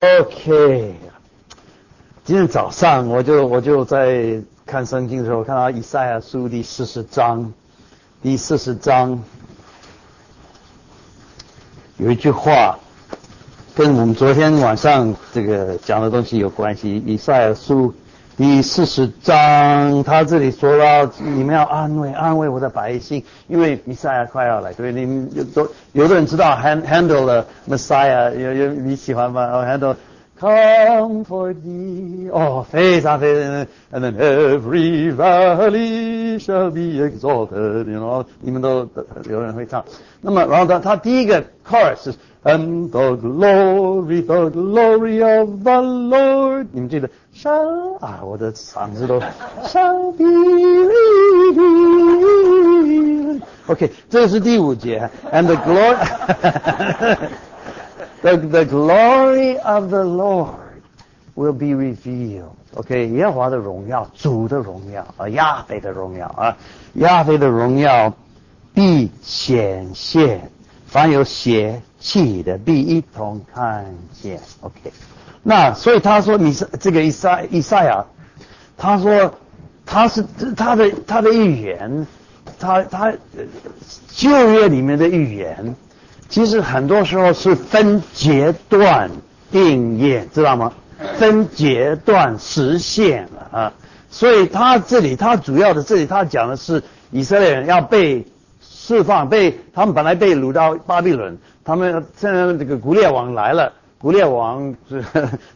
OK，今天早上我就我就在看圣经的时候，看到以赛亚书第四十章，第四十章有一句话，跟我们昨天晚上这个讲的东西有关系。以赛亚书第四十章，他这里说到你们要安慰安慰我的百姓，因为弥赛亚快要来，对，你们有都有的人知道 hand handle 了 Messiah，有有你喜欢吗？handle comfort thee，哦，非常非常，and then every valley shall be exalted，you know，你们都有人会唱。那么，然后他他第一个 chorus 是 and the glory the glory of the Lord，你们记得 shall 啊，我的嗓子都 shall be revealed。OK，这是第五节，and the glory。The, the glory of the Lord will be revealed. OK，耶和华的荣耀，主的荣耀啊，亚非的荣耀啊，亚非的荣耀必显现， 凡有血气的必一同看见。OK，那所以他说你是这个以赛以赛亚，他说他是他的他的预言，他他旧约里面的预言。其实很多时候是分阶段应验，知道吗？分阶段实现了啊，所以他这里他主要的这里他讲的是以色列人要被释放，被他们本来被掳到巴比伦，他们现在这个古列王来了，古列王是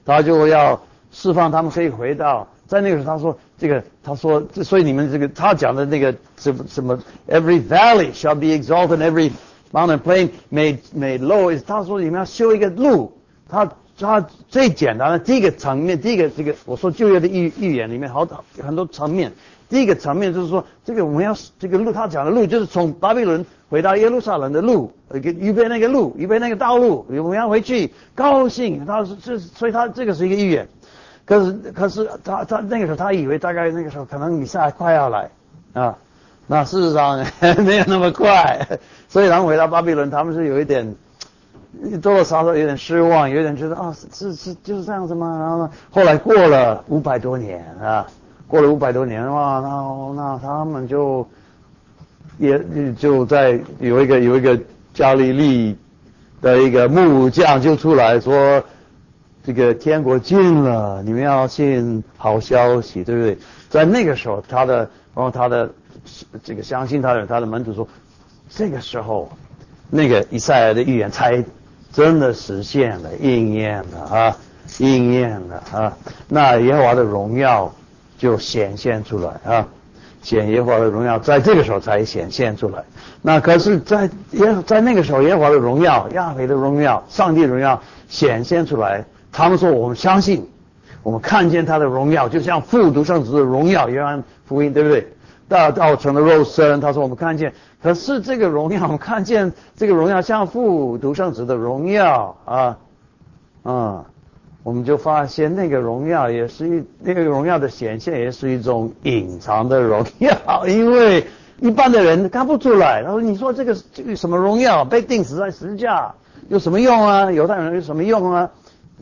他就要释放他们，可以回到在那个时候他说这个他说所以你们这个他讲的那个什么什么 every valley shall be exalted every Mountain plain made made low is 他说你们要修一个路，他他最简单的第一个层面，第一个这个我说就业的预预言里面好很多层面。第一个层面就是说，这个我们要这个路，他讲的路就是从巴比伦回到耶路撒冷的路，给预备那个路，预备那个道路，我们要回去高兴。他是这，所以他这个是一个预言。可是可是他他那个时候他以为大概那个时候可能以赛快要来啊。那事实上 没有那么快，所以他们回到巴比伦，他们是有一点多多少少有点失望，有点觉得啊，是是就是这样子吗？然后呢，后来过了五百多年啊，过了五百多年哇，那那他们就也就在有一个有一个加利利的一个木匠就出来说，这个天国近了，你们要信好消息，对不对？在那个时候，他的然后他的。这个相信他的他的门徒说，这个时候，那个以赛亚的预言才真的实现了，应验了啊，应验了啊。那耶和华的荣耀就显现出来啊，显耶和华的荣耀在这个时候才显现出来。那可是，在耶在那个时候，耶和华的荣耀、亚伟的荣耀、上帝荣耀显现出来，他们说我们相信，我们看见他的荣耀，就像复读圣子的荣耀，约翰福音，对不对？大道成了肉身，他说我们看见，可是这个荣耀，我们看见这个荣耀像父独生子的荣耀啊，啊，我们就发现那个荣耀也是一那个荣耀的显现也是一种隐藏的荣耀，因为一般的人看不出来。他说你说这个这个什么荣耀被钉死在十字架有什么用啊？犹太人有什么用啊？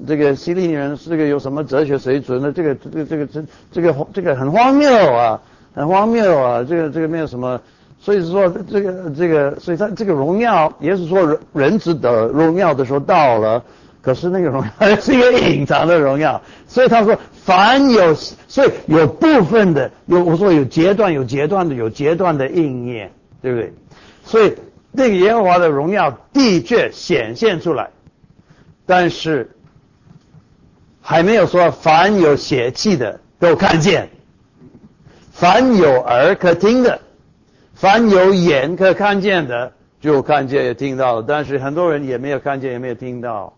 这个希利尼人这个有什么哲学水准呢？这个这个这个这这个这个很荒谬啊！很荒谬啊！这个这个没有什么，所以说这个这个，所以他这个荣耀也是说人人值得荣耀的时候到了，可是那个荣耀 是一个隐藏的荣耀，所以他说凡有，所以有部分的有我说有阶段有阶段的有阶段的应验，对不对？所以那个耶和华的荣耀的确显现出来，但是还没有说凡有血气的都看见。凡有耳可听的，凡有眼可看见的，就看见也听到了。但是很多人也没有看见，也没有听到。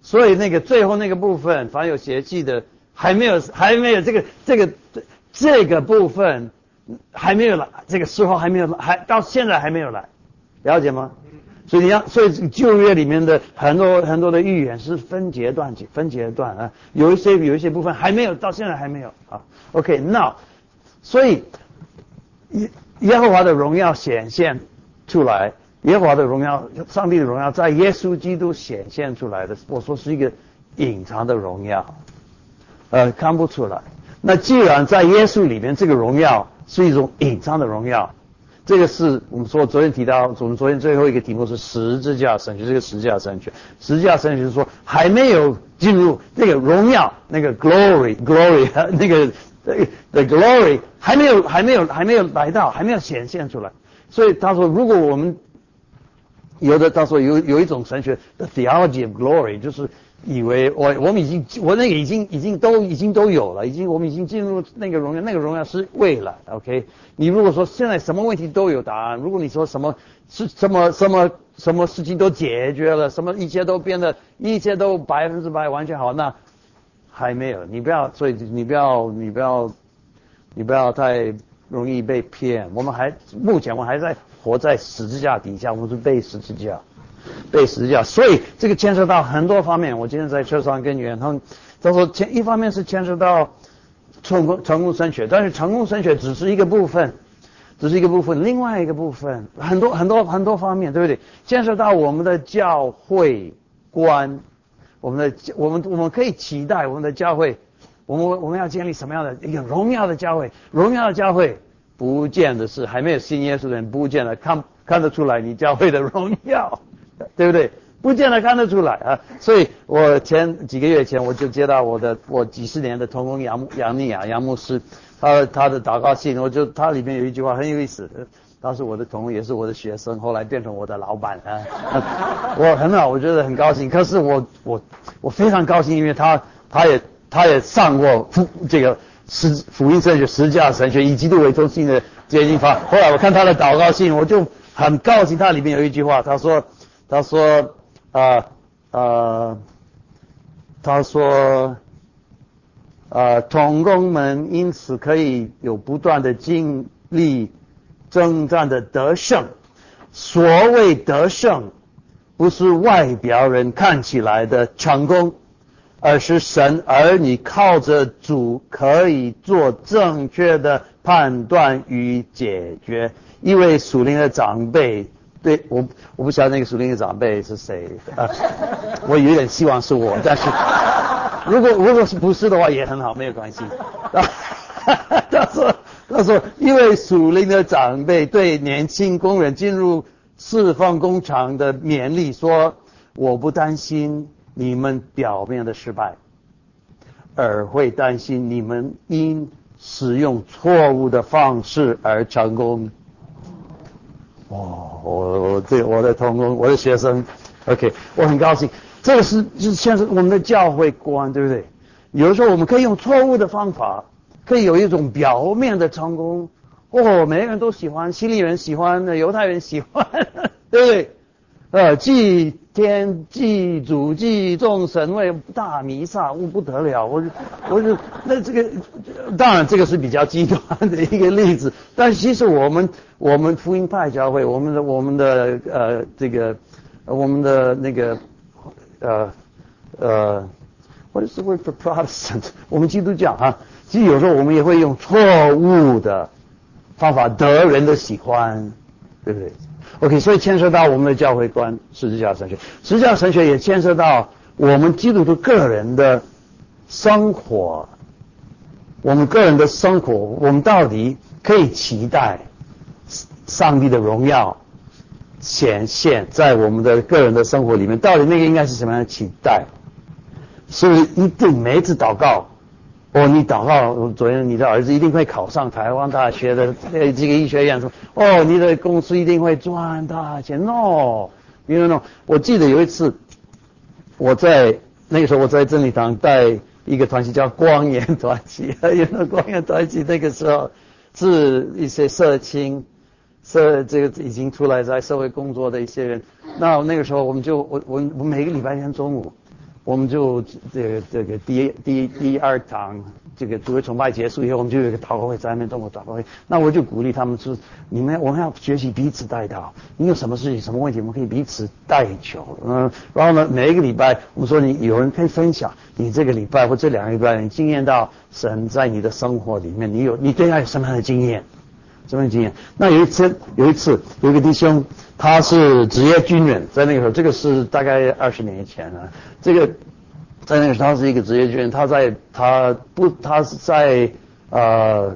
所以那个最后那个部分，凡有邪气的，还没有，还没有这个这个这个部分还没有来，这个时候还没有来，还到现在还没有来，了解吗？所以你要，所以旧约里面的很多很多的预言是分阶段分阶段啊，有一些有一些部分还没有，到现在还没有啊。OK，now。所以耶耶和华的荣耀显现出来，耶和华的荣耀，上帝的荣耀在耶稣基督显现出来的。我说是一个隐藏的荣耀，呃，看不出来。那既然在耶稣里面，这个荣耀是一种隐藏的荣耀，这个是我们说昨天提到，我们昨天最后一个题目是十字架神学，这个十字架神学，十字架神学是说还没有进入那个荣耀，那个 glory，glory，那个 the glory 还没有，还没有，还没有来到，还没有显现出来。所以他说，如果我们有的他说有有一种神学，the theology of glory，就是以为我我们已经我那个已经已经都已经都有了，已经我们已经进入那个荣耀，那个荣耀是未来。OK，你如果说现在什么问题都有答案，如果你说什么是什么什么什么事情都解决了，什么一切都变得一切都百分之百完全好，那还没有。你不要，所以你不要你不要你不要太容易被骗。我们还目前我还在。活在十字架底下，我们是背十字架，背十字架，所以这个牵涉到很多方面。我今天在车上跟远通，他说，牵一方面是牵涉到成功成功升学，但是成功升学只是一个部分，只是一个部分，另外一个部分很多很多很多方面，对不对？牵涉到我们的教会观，我们的我们我们可以期待我们的教会，我们我们要建立什么样的一个荣耀的教会？荣耀的教会。不见得是还没有信耶稣的人，不见得看看得出来你教会的荣耀，对不对？不见得看得出来啊。所以我前几个月前我就接到我的我几十年的同工杨杨丽雅杨牧师，他他的祷告信，我就他里面有一句话很有意思，当时我的同，也是我的学生，后来变成我的老板啊。我很好，我觉得很高兴。可是我我我非常高兴，因为他他也他也上过辅这个。十福音神学、十架神学以基督为中心的接近法。后来我看他的祷告信，我就很高兴。他里面有一句话，他说：“他说，啊啊，他说，啊，童工们因此可以有不断的经历征战的得胜。所谓得胜，不是外表人看起来的成功。”而是神儿女靠着主可以做正确的判断与解决。一位属灵的长辈，对我我不晓得那个属灵的长辈是谁啊，我有点希望是我，但是如果如果是不是的话也很好，没有关系。他 说他说一位属灵的长辈对年轻工人进入释放工厂的勉励说：我不担心。你们表面的失败，而会担心你们因使用错误的方式而成功。哦，我对我的同工，我的学生，OK，我很高兴。这个是是现在我们的教会观，对不对？有的时候我们可以用错误的方法，可以有一种表面的成功。哦，每个人都喜欢，希利人喜欢，犹太人喜欢，对不对？呃，祭天、祭祖、祭众神位大弥撒，我不得了，我我就那这个，当然这个是比较极端的一个例子，但其实我们我们福音派教会，我们的我们的呃这个我们的那个呃呃，what is the word for Protestant？我们基督教啊，其实有时候我们也会用错误的方法得人的喜欢，对不对？OK，所以牵涉到我们的教会观，十字架神学，十字架神学也牵涉到我们基督徒个人的生活，我们个人的生活，我们到底可以期待上帝的荣耀显现在我们的个人的生活里面？到底那个应该是什么样的期待？是不是一定每一次祷告？哦，你祷告，昨天你的儿子一定会考上台湾大学的呃这个医学院，说哦，你的公司一定会赚大钱，no，因为 no，我记得有一次，我在那个时候我在真理堂带一个团体叫光颜团体，因为光颜团体那个时候是一些社青，社这个已经出来在社会工作的一些人，那那个时候我们就我我我每个礼拜天中午。我们就这个这个第一第一第二堂这个主日崇拜结束以后，我们就有一个祷告会，在那边动过祷告会。那我就鼓励他们说：你们我们要学习彼此带祷。你有什么事情、什么问题，我们可以彼此代求。嗯，然后呢，每一个礼拜，我们说你有人可以分享你这个礼拜或这两个礼拜你经验到神在你的生活里面，你有你对他有什么样的经验？什么经验？那有一次，有一次，有一个弟兄，他是职业军人，在那个时候，这个是大概二十年以前了。这个在那个时候他是一个职业军人，他在他不他是在呃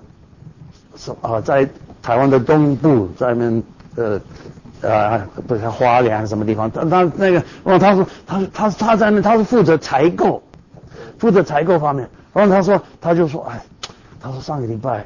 什啊在台湾的东部，在那呃呃不是花莲还是什么地方？他他那个哦，他说他他他在那他是负责采购，负责采购方面。然后他说他就说哎，他说上个礼拜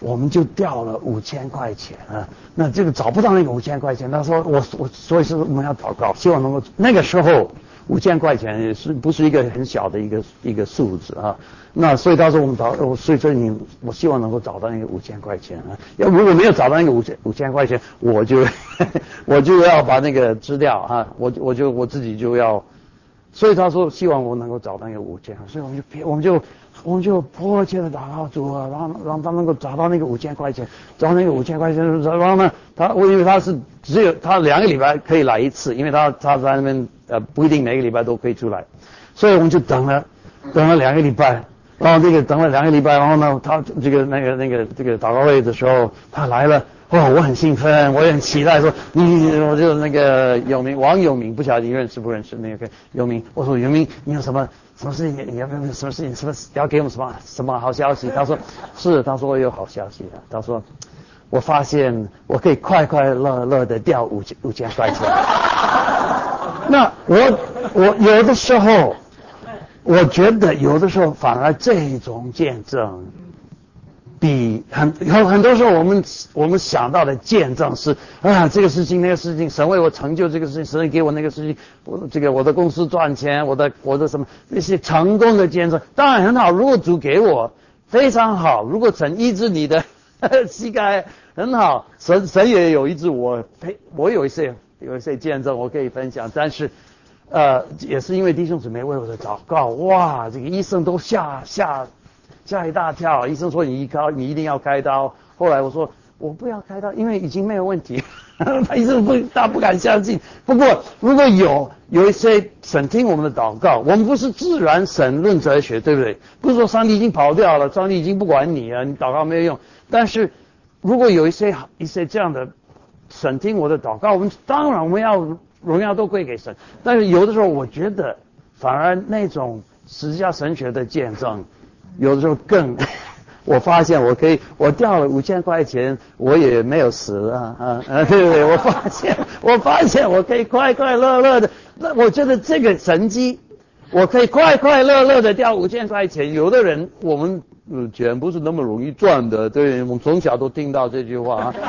我们就掉了五千块钱啊，那这个找不到那个五千块钱。他说我我所以说我们要祷告，希望能够那个时候。五千块钱也是不是一个很小的一个一个数字啊？那所以他说我们找，所以说你我希望能够找到那个五千块钱啊。要如果没有找到那个五千五千块钱，我就 我就要把那个吃掉啊！我我就我自己就要。所以他说希望我能够找到那个五千，所以我们就我们就我们就迫切的祷告主啊，让让他能够找到那个五千块钱，找那个五千块钱。然后呢，他我因为他是只有他两个礼拜可以来一次，因为他他在那边。呃，不一定每个礼拜都可以出来，所以我们就等了，等了两个礼拜，然后这个等了两个礼拜，然后呢，他这个那个那个这个祷告会的时候，他来了，哦，我很兴奋，我也很期待，说你，我就那个有名王有名，不晓得你认识不认识那个有名？我说有名，你有什么什么事情？你要不要什么事情？什么要给我们什么什么好消息？他说是，他说我有好消息的，他说我发现我可以快快乐乐的掉五千五千块钱。那我我有的时候，我觉得有的时候反而这种见证，比很很很多时候我们我们想到的见证是啊这个事情那个事情神为我成就这个事情神给我那个事情我这个我的公司赚钱我的我的什么那些成功的见证当然很好。如果主给我非常好。如果神医治你的 膝盖很好。神神也有医治我呸我有一些。有一些见证我可以分享，但是，呃，也是因为弟兄姊妹为我的祷告，哇，这个医生都吓吓吓一大跳。医生说你一开你一定要开刀。后来我说我不要开刀，因为已经没有问题。他医生不他不敢相信。不过如果有有一些神听我们的祷告，我们不是自然神论哲学，对不对？不是说上帝已经跑掉了，上帝已经不管你了，你祷告没有用。但是如果有一些一些这样的。神听我的祷告，我们当然我们要荣耀都归给神。但是有的时候，我觉得反而那种十字架神学的见证，有的时候更，我发现我可以，我掉了五千块钱，我也没有死啊啊啊！对不对？我发现，我发现我可以快快乐乐的。那我觉得这个神机，我可以快快乐乐的掉五千块钱。有的人，我们钱不是那么容易赚的，对，我们从小都听到这句话。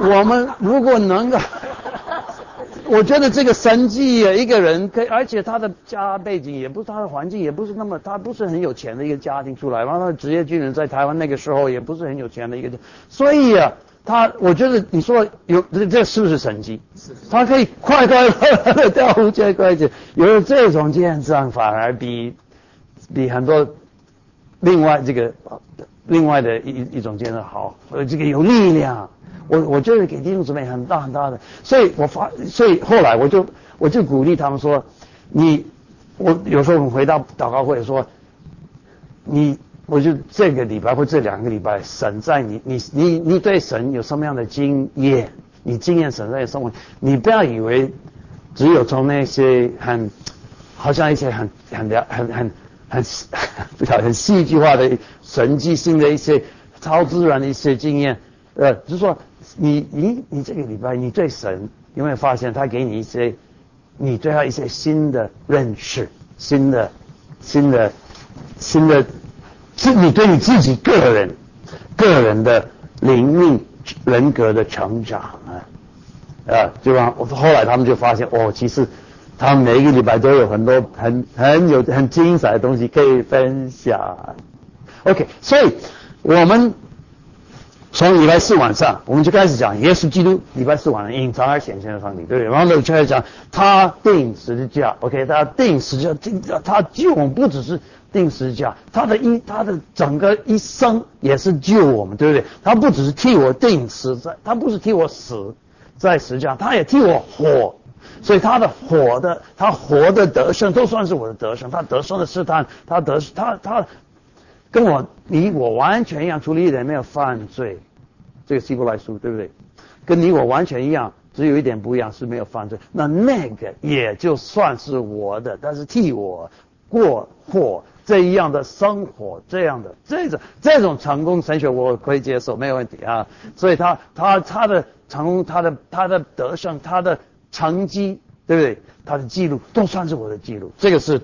我们如果能够，我觉得这个神迹一个人可以，而且他的家背景也不是他的环境也不是那么，他不是很有钱的一个家庭出来，然后他的职业军人在台湾那个时候也不是很有钱的一个，所以啊，他我觉得你说有这这是不是神迹？他可以快快乐乐的掉五千块钱，有了这种见证反而比比很多另外这个另外的一一种见证好，呃，这个有力量。我我就是给弟兄姊妹很大很大的，所以我发，所以后来我就我就鼓励他们说，你我有时候我们回到祷告会说，你我就这个礼拜或这两个礼拜，神在你你你你对神有什么样的经验？你经验神在生活，你不要以为只有从那些很好像一些很很很很很很 不晓很戏剧化的神迹性的一些超自然的一些经验，呃，就是说。你你你这个礼拜，你对神有没有发现他给你一些，你对他一些新的认识，新的新的新的，是你对你自己个人个人的灵命人格的成长啊啊，就让后来他们就发现哦，其实他每一个礼拜都有很多很很有很精彩的东西可以分享。OK，所以我们。从礼拜四晚上，我们就开始讲耶稣基督。礼拜四晚上隐藏而显现的上帝，对不对？然后呢，就开始讲他定十字架。OK，他定十字架，他救我们，不只是定十字架，他的一他的整个一生也是救我们，对不对？他不只是替我定死在，他不是替我死在十字架，他也替我活。所以他的活的，他活的得胜都算是我的得胜。他得胜的试探，他得他他。跟我你我完全一样，除了一点没有犯罪，这个希伯来书对不对？跟你我完全一样，只有一点不一样是没有犯罪，那那个也就算是我的，但是替我过活这一样的生活，这样的这种这种成功神学我可以接受，没有问题啊。所以他他他的成功，他的他的得胜，他的成绩，对不对？他的记录都算是我的记录，这个是。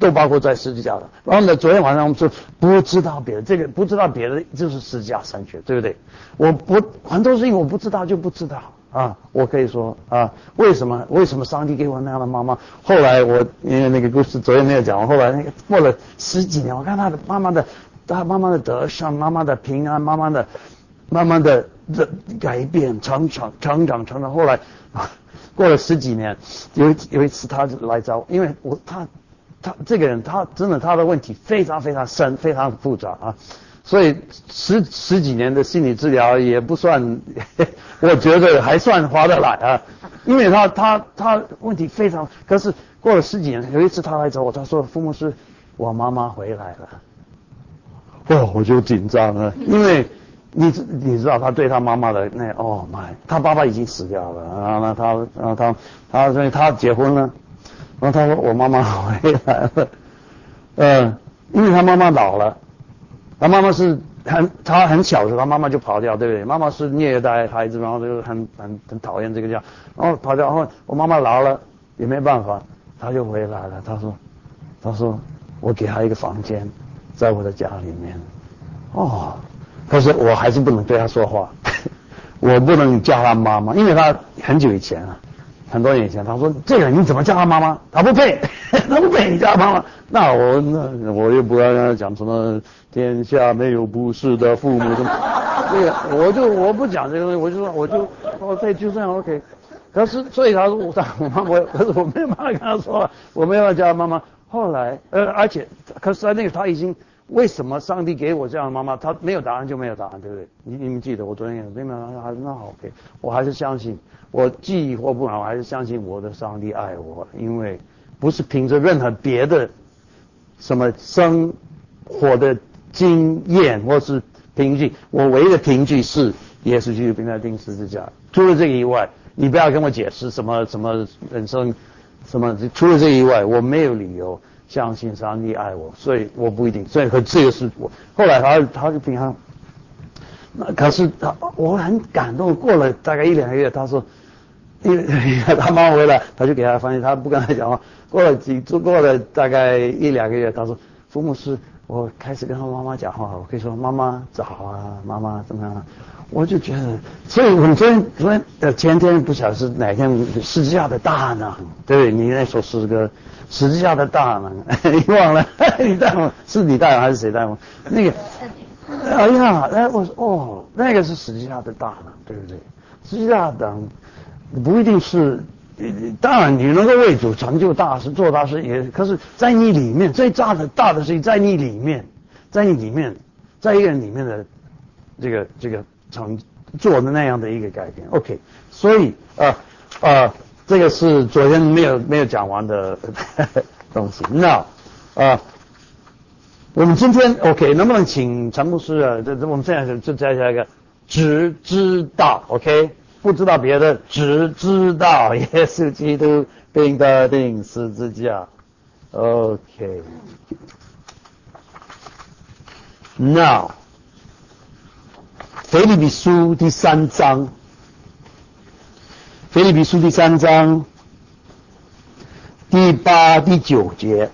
都包括在十字架的。然后呢，昨天晚上我们说不知道别的，这个不知道别的就是十字架神学，对不对？我不很多事情我不知道就不知道啊。我可以说啊，为什么为什么上帝给我那样的妈妈？后来我因为那个故事昨天没有讲，我后来那个过了十几年，我看他的妈妈的，他妈妈的得胜，妈妈的平安，妈妈的慢慢的的改变，成长成长成长。后来过了十几年，有有一次他来找我，因为我他。他这个人，他真的他的问题非常非常深，非常复杂啊，所以十十几年的心理治疗也不算，我觉得还算划得来啊，因为他他他问题非常，可是过了十几年，有一次他来找我，他说：“父母是，我妈妈回来了。”哇，我就紧张了，因为你你知道他对他妈妈的那哦妈，他爸爸已经死掉了然后呢他然后他他所以他结婚了。然后他说：“我妈妈回来了，嗯，因为他妈妈老了，他妈妈是很他很小的时候，他妈妈就跑掉，对不对？妈妈是虐待孩子，然后就很很很讨厌这个家，然后跑掉。然后我妈妈老了也没办法，他就回来了。他说，他说我给他一个房间，在我的家里面。哦，可是我还是不能对他说话，我不能叫他妈妈，因为他很久以前了。”很多年以前，他说：“这个你怎么叫他妈妈？他不配，他不配你叫他妈妈。”那我那我又不要跟他讲什么“天下没有不是的父母”什么，这个我就我不讲这个东西，我就说我就我对就这样 OK。可是所以他说我我妈我可是我没有办法跟他说，我没有办法叫他妈妈。后来呃而且可是那个他已经。为什么上帝给我这样的妈妈？他没有答案就没有答案，对不对？你你们记得我昨天也没有？那好，OK，我还是相信，我记忆或不好，我还是相信我的上帝爱我，因为不是凭着任何别的什么生活的经验或是凭据，我唯一的凭据是耶稣基督并在钉十字架。除了这个以外，你不要跟我解释什么什么人生什么，除了这个以外，我没有理由。相信上帝爱我，所以我不一定。所以可这个是我后来他他就平常。那可是他我很感动。过了大概一两个月，他说，因为他妈回来，他就给他翻译，他不跟他讲话。过了几过了大概一两个月，他说，父母是，我开始跟他妈妈讲话，我可以说妈妈早啊，妈妈怎么样？我就觉得，所以我们昨天昨天呃前天不晓得是哪天，世界的大呢，对不对？你那首诗歌。十字架的大能，你忘了？你带我，是你带我还是谁带我？那个，哎呀，哎，我说哦，那个是十字架的大能，对不对？十字架等不一定是，当然你能够为主成就大事、做大事也，可是在你里面最大的大的事情在你里面，在你里面，在一个人里面的这个这个成做的那样的一个改变。OK，所以啊啊。这个是昨天没有没有讲完的 东西。那啊，我们今天 OK，能不能请陈牧师啊？这这我们现在就就再下一个，只知道 OK，不知道别的，只知道 耶稣基督钉的钉十字架 OK。Now，腓立比书第三章。腓利比书第三章第八、第九节。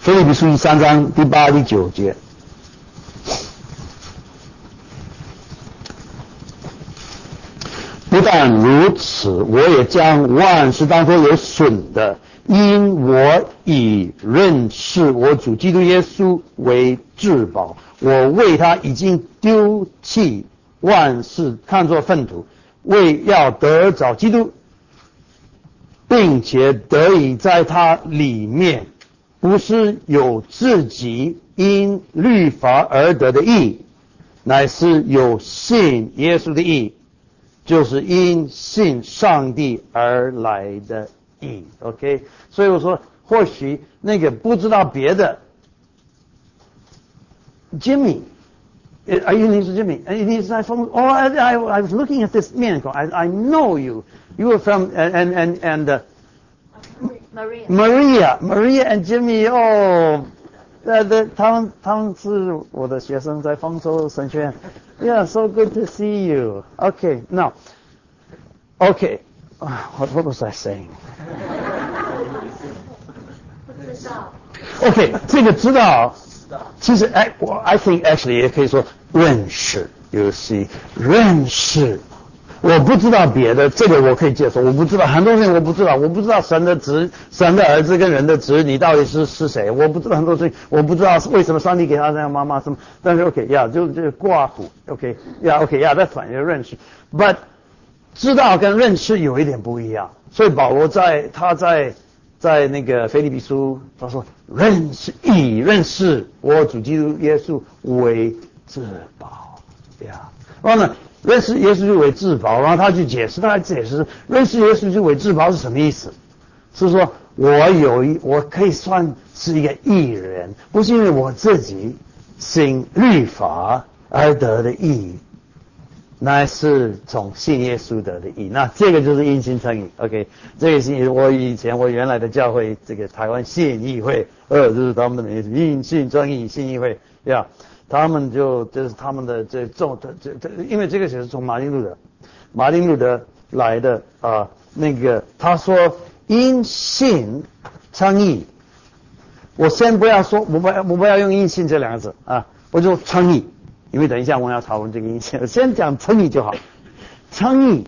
腓利比书第三章第八、第九节。不但如此，我也将万事当作有损的，因我以认识我主基督耶稣为至宝。我为他已经丢弃万事，看作粪土，为要得着基督，并且得以在他里面，不是有自己因律法而得的义，乃是有信耶稣的义，就是因信上帝而来的 义。OK，所以我说，或许那个不知道别的。Jimmy， Are you Mr. Jimmy? And he said, "Oh, I, I, I was looking at this man. I, I know you. You were from and and and uh, Maria. Maria, Maria and Jimmy. Oh, 呃，对，他们他们是我的学生，在丰州神学院。Yeah, so good to see you. Okay, now, okay, what what was I saying? 不知道。OK，这个知道，其实哎，我 I think actually 也可以说认识，you see，认识。我不知道别的，这个我可以接受。我不知道很多事情，我不知道，我不知道神的子、神的儿子跟人的子女到底是是谁，我不知道很多事情，我不知道为什么上帝给他这样妈妈什么。但是 OK 呀、就就挂虎，OK 呀 OK 呀，在反映认识，but 知道跟认识有一点不一样，所以保罗在他在在那个腓立比书，他说认识以认识我主基督耶稣为至宝呀。然后呢，认识耶稣就为至宝，然后他去解释，他解释认识耶稣就为至宝是什么意思？是说我有一我可以算是一个艺人，不是因为我自己信律法而得的义，乃是从信耶稣得的义。那这个就是因信称义。OK，这个是我以前我原来的教会，这个台湾信义会，呃，这是他们的名字，因信称义信义会呀。他们就这是他们的这重这这这，因为这个是从马丁路德，马丁路德来的啊、那个他说因信称义。我先不要说，我不要我不要用因信这两个字啊，我就称义，因为等一下我们要讨论这个因信，先讲称义就好。称义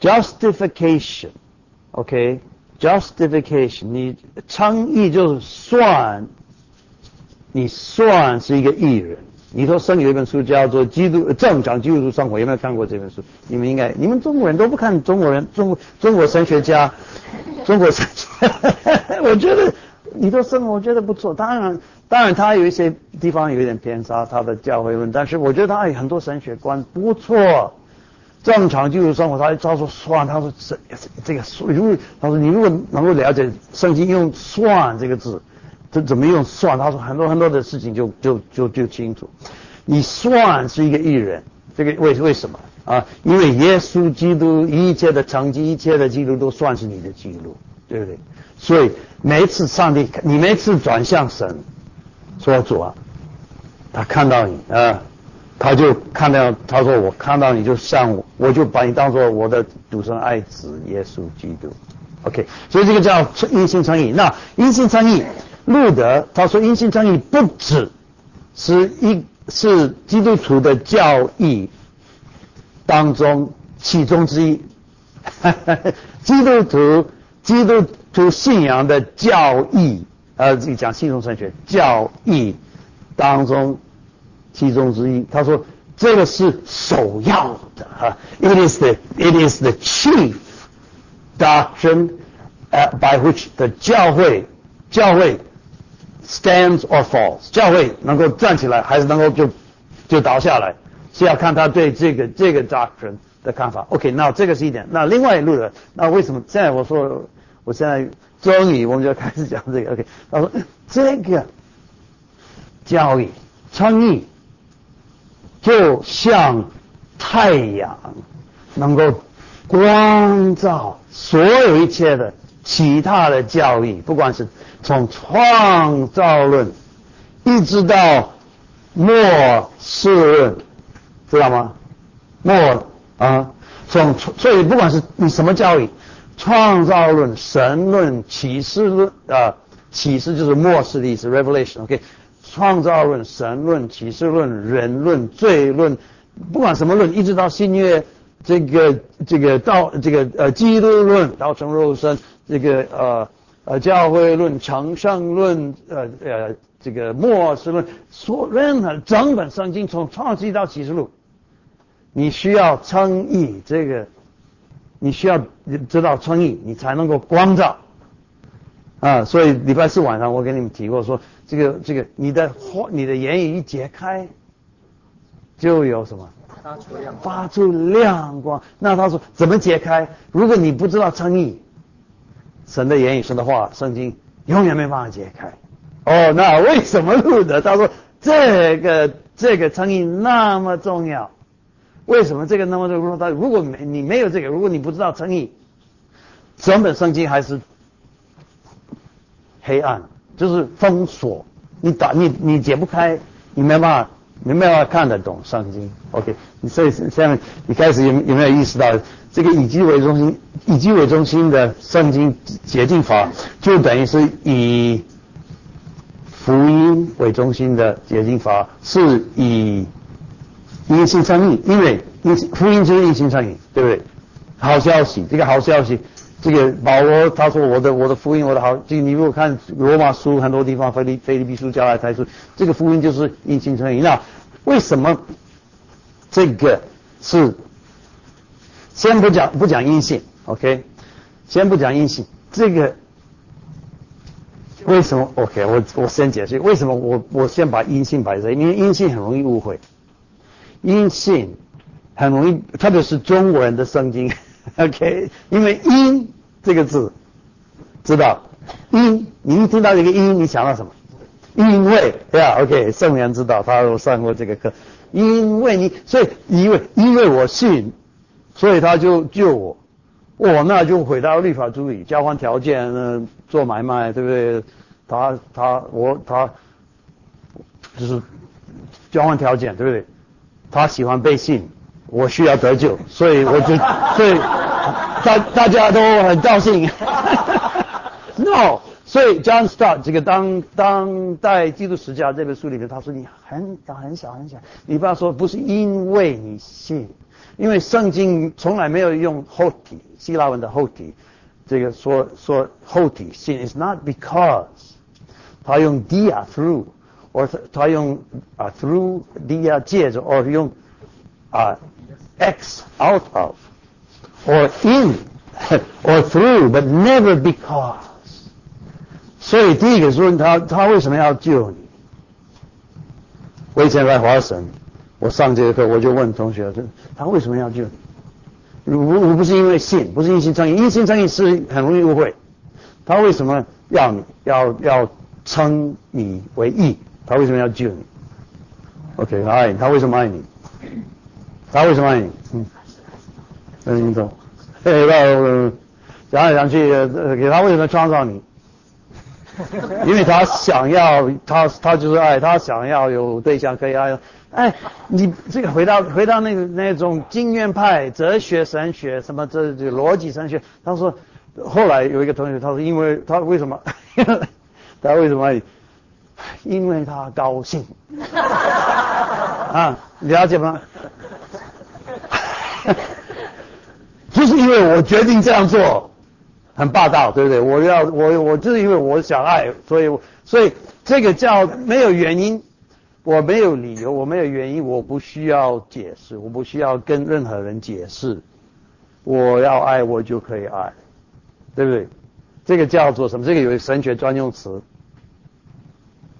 ，justification，OK，justification，、你称义就是算，你算是一个艺人。你说生有一本书叫做《基督正常基督徒生活》，有没有看过这本书？你们应该，你们中国人都不看中国人，中国中国神学家，中国神学，我觉得你都生活，我觉得不错。当然，当然他有一些地方有一点偏差，他的教会论，但是我觉得他有很多神学观不错。正常就是生活，他他说算，他说这这个如果他说你如果能够了解圣经用算这个字。这怎么用算？他说很多很多的事情就就就就清楚。你算是一个艺人，这个为为什么啊？因为耶稣基督一切的成绩，一切的记录都算是你的记录，对不对？所以每一次上帝，你每一次转向神，说主啊，他看到你啊，他就看到他说我看到你就像我，我就把你当做我的独生爱子耶稣基督。OK，所以这个叫因信称义。那因信称义。路德他说：“因信称义不止是一是基督徒的教义当中其中之一，基督徒基督徒信仰的教义，呃，自己讲信众神学教义当中其中之一。他说这个是首要的哈，it is the it is the chief doctrine、by which the 教会教会。” stands or falls，教会能够站起来还是能够就就倒下来，是要看他对这个这个 doctrine 的看法。OK，那这个是一点。那另外一路的，那为什么现在我说我现在终于我们就开始讲这个 OK？他说这个教育创意就像太阳能够光照所有一切的其他的教育，不管是。从创造论一直到末世论，知道吗？末啊，从所以不管是你什么教育，创造论、神论、启示论啊，启示就是末世的意思，revelation，OK，、创造论、神论、启示论、人论、罪论，不管什么论，一直到新约这个这个到这个呃基督论，道成肉身，这个呃。呃，教会论、成圣论，呃呃，这个末世论，所任何整本圣经从创世到启示录，你需要称义，这个你需要知道称义，你才能够光照啊。所以礼拜四晚上我给你们提过说，这个这个你的话，你的言语一解开，就有什么发出亮光。发出亮光。那他说怎么解开？如果你不知道称义。神的言语、神的话、圣经永远没办法解开。哦，那为什么路德？他说这个这个称义那么重要？为什么这个那么重要？如果没你没有这个，如果你不知道称义，整本圣经还是黑暗，就是封锁，你打你你解不开，你没办法，你没办法看得懂圣经。OK，你所以现在你开始有有没有意识到，这个以基为中心，以基为中心的圣经洁净法，就等于是以福音为中心的洁净法，是以因信称义，因为因福音就是因信称义，对不对？好消息，这个好消息。这个保罗他说我的我的福音我的好，这个你如果看罗马书很多地方，菲利菲利比书加拉太书，这个福音就是因信称义。那为什么这个是先不讲不讲阴性，OK？先不讲阴性，这个为什么？OK？我我先解释为什么我我先把阴性摆在，因为阴性很容易误会，因信很容易，特别是中国人的圣经。OK，因为“因”这个字，知道“因”，你一听到这个“因”，你想到什么？因为，对吧？OK，圣人知道，他有上过这个课。因为你，所以因为因为我信，所以他就救我。我那就回到律法主义，交换条件，呃，做买卖，对不对？他他我他就是交换条件，对不对？他喜欢被信。我需要得救，所以我就，所以大大家都很高兴。No，所以 John Stott 这个当当代基督史家这本书里面，他说你很小很小很小，你不要说不是因为你信，因为圣经从来没有用后体希腊文的后体，这个说说后体信，is not because，他用 dia through，或他用啊 through dia 借着，或用啊。X out of, or in, or through, but never because. 所以第一个说他他为什么要救你？我以前在华省，我上这个课我就问同学，他为什么要救你？我我不是因为信，不是因信称义，因信称义是很容易误会。他为什么要你要要称你为义？他为什么要救你？OK，他爱你，他为什么爱你？他为什么爱你？嗯，那，你懂？嘿，那想来想去，给他为什么创造你？因为他想要，他他就是爱，他想要有对象可以爱。哎，你这个回到回到那个那种经验派哲学神学什么这这逻辑神学，他说后来有一个同学，他说因为他为什么？他为什么爱你？因为他高兴。啊，了解吗？就是因为我决定这样做，很霸道，对不对？我要我我就是因为我想爱，所以所以这个叫没有原因，我没有理由，我没有原因，我不需要解释，我不需要跟任何人解释，我要爱我就可以爱，对不对？这个叫做什么？这个有神学专用词。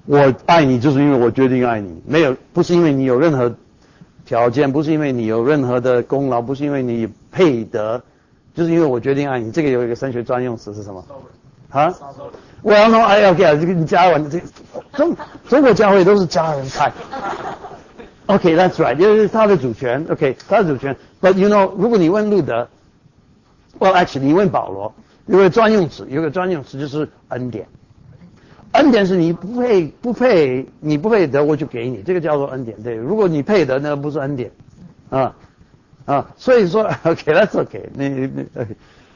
我爱你就是因为我决定爱你，没有不是因为你有任何。条件不是因为你有任何的功劳，不是因为你配得，就是因为我决定爱你。这个有一个升学专用词是什么？啊？我要弄 I OK 这个你加完这中中国教会都是家人派。OK，that's right，就是他的主权。OK，他的主权。But you know，如果你问路德，Well actually，你问保罗，有个专用词，有个专用词就是恩典。恩典是你不配不配你不配得我就给你，这个叫做恩典。对，如果你配得那不是恩典，啊啊，所以说 OK，That's OK，你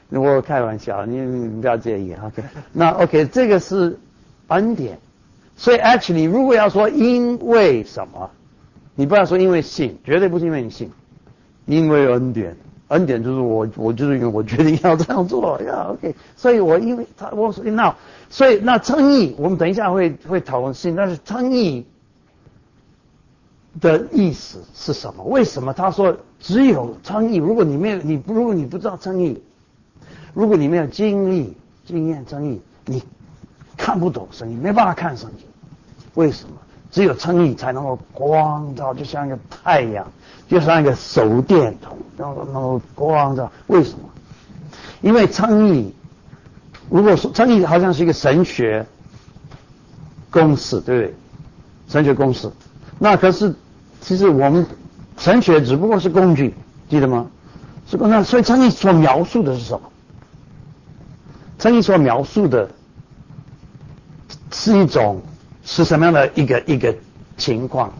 你我开玩笑，你你不要介意 OK。那 OK，这个是恩典，所以 Actually，如果要说因为什么，你不要说因为信，绝对不是因为你信，因为恩典。恩典就是我，我就是因为我决定要这样做呀，OK，所以我因为他我那所以那称义，我们等一下会会讨论信，但是称义的意思是什么？为什么他说只有称义？如果你没有你如果你不知道称义，如果你没有经历经验称义，你看不懂圣经，没办法看圣经。为什么？只有称义才能够光照，就像一个太阳。就像一个手电筒，然后然后光着，为什么？因为称义，如果说称义好像是一个神学公式，对不对？神学公式，那可是其实我们神学只不过是工具，记得吗？是那所以真理所描述的是什么？真理所描述的是一种是什么样的一个一个情况？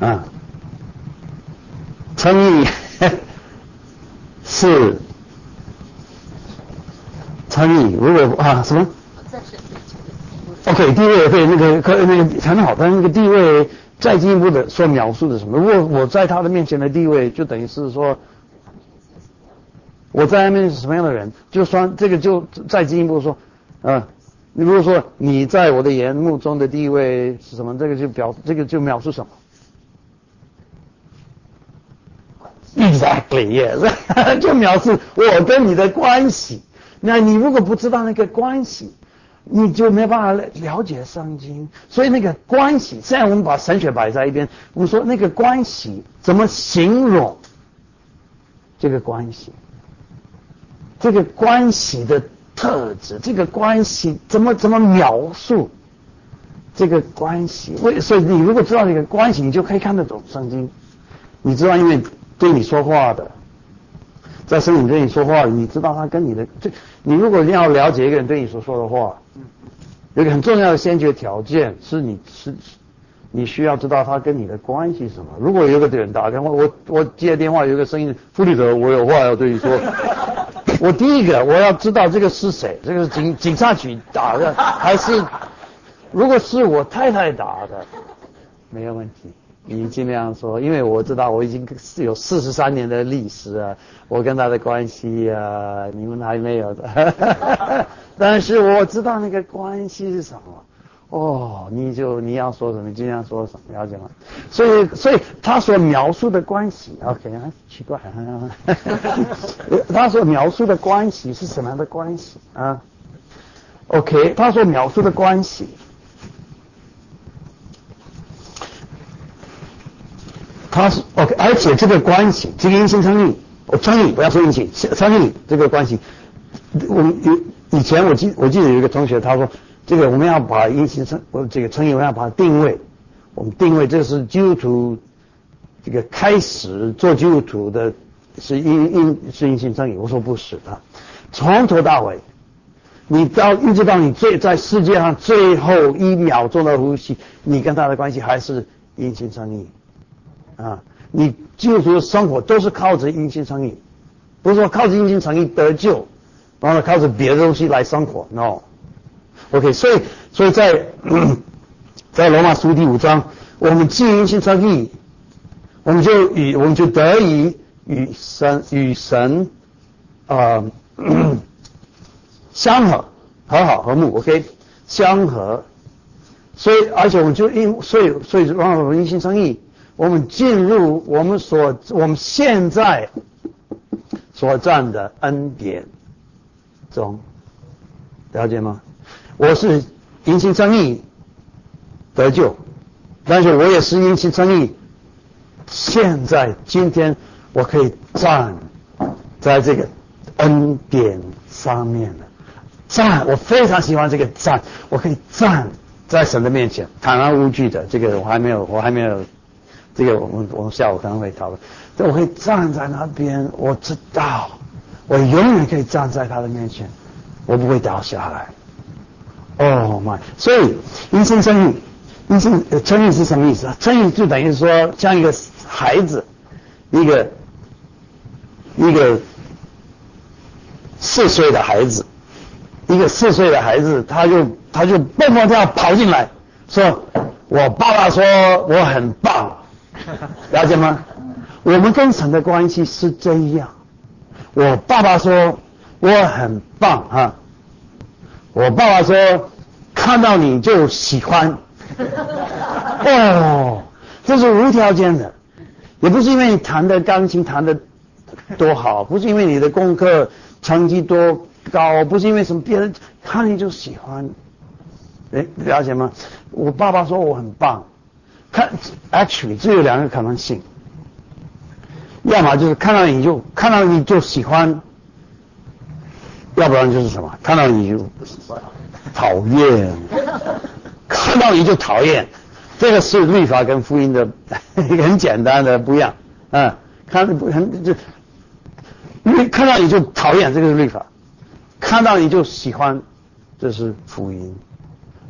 啊，诚意 是诚意，如果啊什么？OK，地位对那个可那个很好，但是那个地位再进一步的说描述的什么？如果我在他的面前的地位，就等于是说我在外面是什么样的人？就算这个就再进一步说，啊，你如果说你在我的眼目中的地位是什么？这个就表这个就描述什么？Exactly, yes，就描述我跟你的关系。那你如果不知道那个关系，你就没办法了解圣经。所以那个关系，现在我们把神学摆在一边，我们说那个关系怎么形容这个关系？这个关系的特质，这个关系怎么怎么描述这个关系？为所以你如果知道这个关系，你就可以看得懂圣经。你知道，因为。对你说话的，在圣灵对你说话，你知道他跟你的，这你如果要了解一个人对你所说的话，有一个很重要的先决条件是你是，你需要知道他跟你的关系是什么。如果有个人打电话，我我接电话，有个声音，傅立德，我有话要对你说。我第一个我要知道这个是谁，这个是警警察局打的还是，如果是我太太打的，没有问题。你尽量说，因为我知道我已经是有四十三年的历史啊，我跟他的关系啊，你们还没有的。但是我知道那个关系是什么。哦，你就你要说什么，尽量说什么，了解吗？所以，所以他所描述的关系，OK，奇怪，他所描述的关系是什么样的关系啊？OK，他所描述的关系。他是 OK，而且这个关系，这个因性参与，我参与不要说因性，参与这个关系，我们以以前我记我记得有一个同学他说，这个我们要把因性参，我这个参与我们要把它定位，我们定位这是基督徒这个开始做基督徒的是因因是因性参与，我说不是的，从头到尾，你到一直到你最在世界上最后一秒钟的呼吸，你跟他的关系还是因性参与。啊，你救赎的生活都是靠着阴性诚意，不是说靠着阴性诚意得救，然后靠着别的东西来生活。No，OK，所以所以在 在罗马书第五章，我们既阴性诚意，我们就与我们就得以与神与神啊 相合和好和睦。OK，相合，所以而且我们就因所以所以让我们阴性诚意。我们进入我们所我们现在所占的恩典中，了解吗？我是因信称义得救，但是我也是因信称义。现在今天我可以站在这个恩典上面了，站，我非常喜欢这个站，我可以站在神的面前，坦然无惧的。这个我还没有，我还没有。这个我们我们下午可能会讨论。但我可以站在那边，我知道，我永远可以站在他的面前，我不会倒下来。Oh my！所以因信称义，因信称义是什么意思啊？称义就等于说，像一个孩子，一个一个四岁的孩子，一个四岁的孩子，他就他就蹦蹦跳跑进来，说：“我爸爸说我很棒。” 了解吗？我们跟神的关系是这样。我爸爸说我很棒啊，我爸爸说看到你就喜欢。哦，这是无条件的，也不是因为你弹的钢琴弹的多好，不是因为你的功课成绩多高，不是因为什么别人看你就喜欢。哎，了解吗？我爸爸说我很棒。看，actually 只有两个可能性，要么就是看到你就看到你就喜欢，要不然就是什么，看到你就讨厌，看到你就讨厌，这个是律法跟福音的很简单的不一样，嗯，看不很就，因为看到你就讨厌这个是律法，看到你就喜欢，这是福音。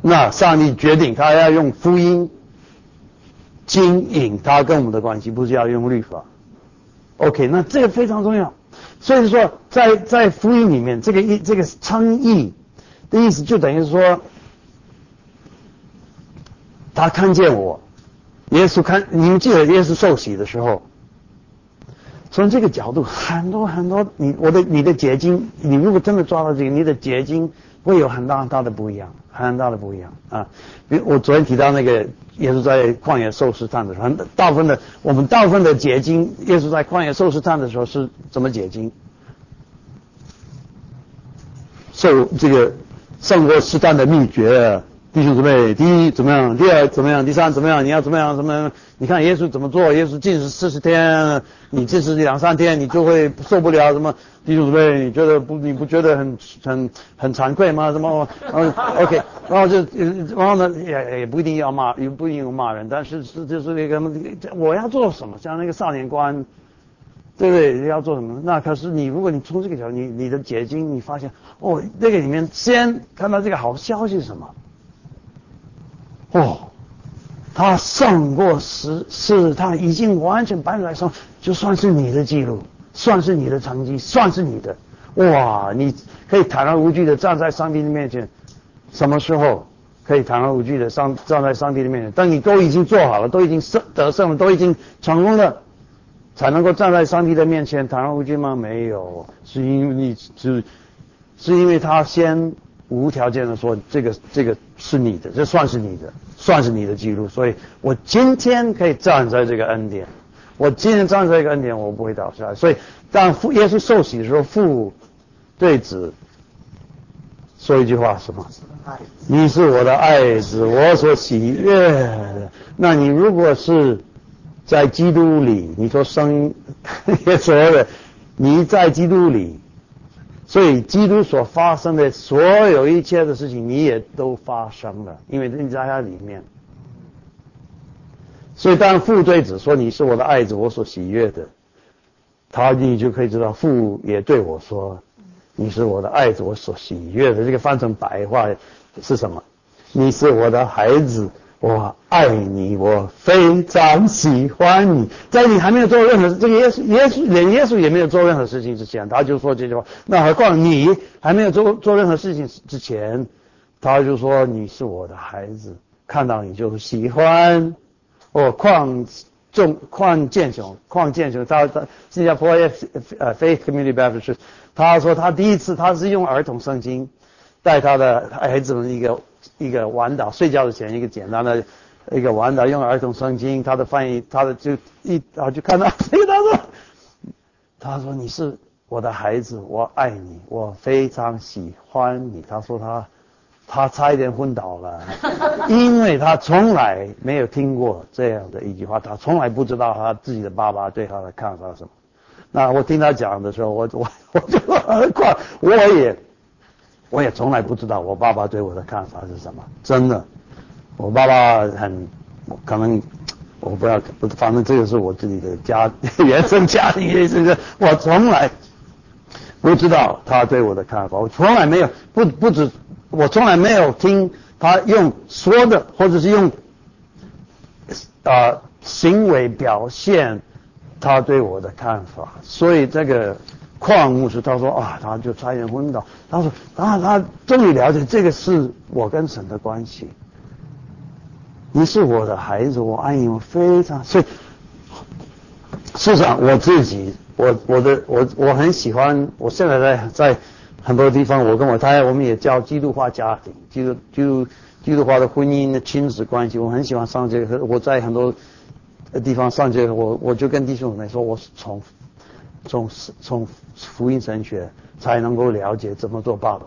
那上帝决定他要用福音经营他跟我们的关系，不是要用律法。OK，那这个非常重要。所以说，在在福音里面，这个意这个称义的意思，就等于说，他看见我，耶稣看你们记得耶稣受洗的时候，从这个角度，很多很多，你我的你的结晶，你如果真的抓到这个，你的结晶会有很大很大的不一样。很大的不一样啊！比如我昨天提到那个，耶稣在旷野受试探的时候，大部分的我们大部分的结晶，耶稣在旷野受试探的时候是怎么结晶？受这个胜过试探的秘诀。弟兄姊妹，第一怎么样？第二怎么样？第三怎么样？你要怎么样？怎么？你看耶稣怎么做？耶稣禁食四十天，你禁食两三天，你就会受不了什么？弟兄姊妹，你觉得不？你不觉得很很很惭愧吗？什么？嗯，OK，然后就然后呢，也也不一定要骂，也不一定要骂人，但是是就是那个我要做什么？像那个少年官，对不对？要做什么？那可是你，如果你从这个角度，你你的结晶，你发现哦，那个里面先看到这个好消息是什么？哦，他上过十次他已经完全百分百胜，就算是你的记录，算是你的成绩，算是你的。哇，你可以坦然无惧的站在上帝的面前。什么时候可以坦然无惧的上站在上帝的面前？当你都已经做好了，都已经胜得胜了，都已经成功了，才能够站在上帝的面前坦然无惧吗？没有，是因为你是是因为他先。无条件的说，这个这个是你的，这算是你的，算是你的记录。所以我今天可以站在这个恩典，我今天站在这个恩典，我不会倒下来。所以当父耶稣受洗的时候，父对子说一句话，什么？你是我的爱子，我所喜悦的。那你如果是在基督里，你说生 耶稣的，你在基督里。所以，基督所发生的所有一切的事情，你也都发生了，因为你在他里面。所以，当父对子说：“你是我的爱子，我所喜悦的。”他你就可以知道，父也对我说：“你是我的爱子，我所喜悦的。”这个翻成白话是什么？你是我的孩子。我爱你，我非常喜欢你。在你还没有做任何这个耶稣耶稣连耶稣也没有做任何事情之前，他就说这句话。那何况你还没有做做任何事情之前，他就说你是我的孩子，看到你就喜欢。哦，邝仲邝建雄，邝建雄，他他新加坡呃 Faith Community Baptist，他说他第一次他是用儿童圣经带他的孩子们一个。一个晚祷睡觉之前，一个简单的一个晚祷，用儿童圣经，他的翻译，他的就一然后就看到，他说，他说你是我的孩子，我爱你，我非常喜欢你。他说他他差一点昏倒了，因为他从来没有听过这样的一句话，他从来不知道他自己的爸爸对他的看法是什么。那我听他讲的时候，我我我就很快，我也。我也从来不知道我爸爸对我的看法是什么，真的。我爸爸很可能，我不要，反正这个是我自己的家 原生家庭的，这个我从来不知道他对我的看法。我从来没有不不止，我从来没有听他用说的或者是用啊行为表现他对我的看法。所以这个。矿牧师他说啊，他就差点昏倒。他说啊，他终于了解这个是我跟神的关系。你是我的孩子，我爱你，我非常所以，事实上我自己，我我的我我很喜欢。我现在在在很多地方，我跟我太太我们也叫基督化家庭，基督基督基督化的婚姻的亲子关系。我很喜欢上这个，我在很多地方上这个，我我就跟弟兄们说，我是从。从从福音神学才能够了解怎么做爸爸。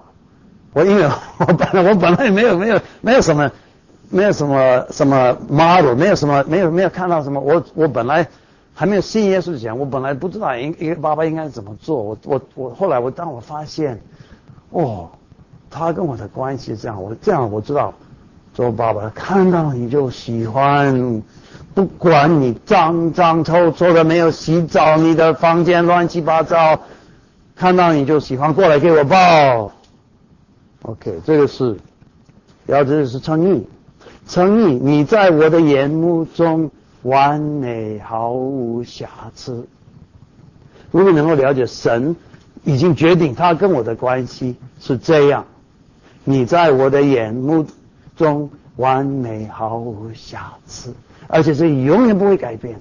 我因为 我本来我本来也没有没有没有什么没有什么什么 model，没有什么没有没有看到什么。我我本来还没有信耶稣之前，我本来不知道应一个爸爸应该怎么做。我我我后来我当我发现，哦，他跟我的关系这样，我这样我知道做爸爸看到你就喜欢，不管你脏脏臭臭的没有洗澡，你的房间乱七八糟，看到你就喜欢过来给我抱。OK，这个是，然后这个是诚意，诚意，你在我的眼目中完美毫无瑕疵。如果能够了解神已经决定他跟我的关系是这样，你在我的眼目中完美毫无瑕疵，而且是永远不会改变。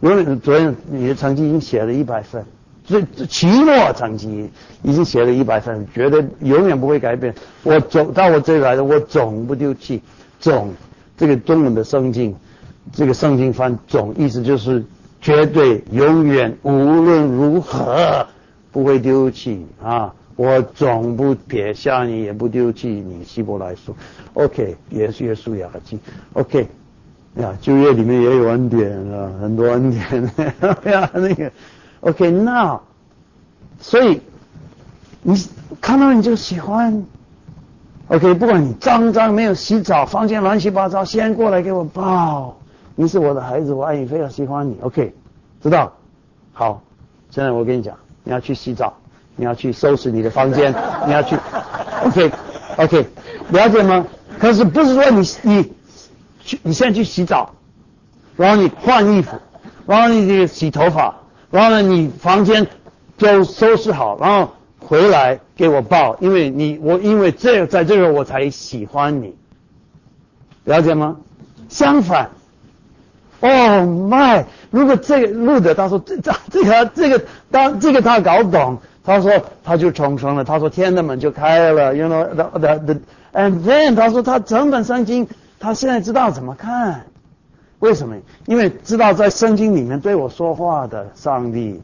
永远，昨天你的成绩已经写了一百分。这期末成绩已经写了一百分，觉得永远不会改变。我走到我这里来的，我总不丢弃。总这个中文的圣经，这个圣经翻总意思就是绝对永远无论如何不会丢弃啊！我总不撇下你，也不丢弃你。希伯来书，OK，也是耶稣雅记，OK，呀，就业里面也有恩典啊，很多恩典 呀，那个。OK，那所以你看到你就喜欢。OK，不管你脏脏没有洗澡，房间乱七八糟，先过来给我抱。你是我的孩子，我爱你，非常喜欢你。OK，知道？好，现在我跟你讲，你要去洗澡，你要去收拾你的房间，你要去。OK，OK，了解吗？可是不是说你你去你现在去洗澡，然后你换衣服，然后你洗头发。然后呢，你房间就收拾好，然后回来给我抱，因为你我因为这在这个我才喜欢你，了解吗？相反，哦妈，如果这个路德他说这这这个这个当这个他搞懂，他说他就重生了，他说天的门就开了，you know the the the and then 他说他整本圣经他现在知道怎么看。为什么？因为知道在圣经里面对我说话的上帝，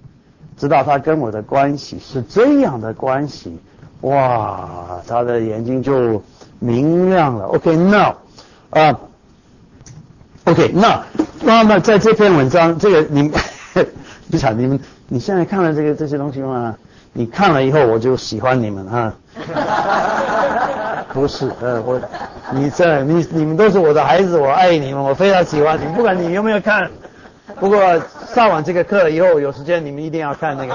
知道他跟我的关系是这样的关系，哇，他的眼睛就明亮了。OK，now，啊，OK，那那么在这篇文章，这个你，不想你们，你现在看了这个这些东西吗？你看了以后，我就喜欢你们啊。不是，呃，我，你这，你你们都是我的孩子，我爱你们，我非常喜欢你，不管你有没有看。不过上完这个课以后，有时间你们一定要看那个，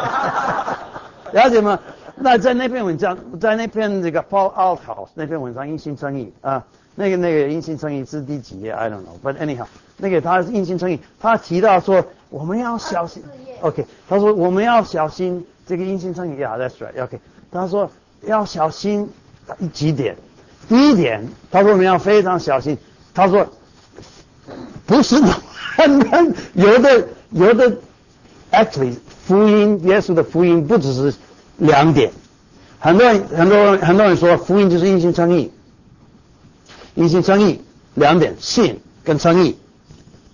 了解吗？那在那篇文章，在那篇这个 Paul Althouse 那篇文章，因信称义啊，那个那个因信称义是第几页？I don't know，but anyhow，那个他因信称义，他提到说我们要小心，OK，他说我们要小心这个因信称义啊，That's right，OK，他说要小心几点。第一点，他说我们要非常小心。他说，不是的有的有的，actually 福音耶稣的福音不只是两点。很多人很多人很多人说福音就是因信称义，因信称义两点，信跟称义。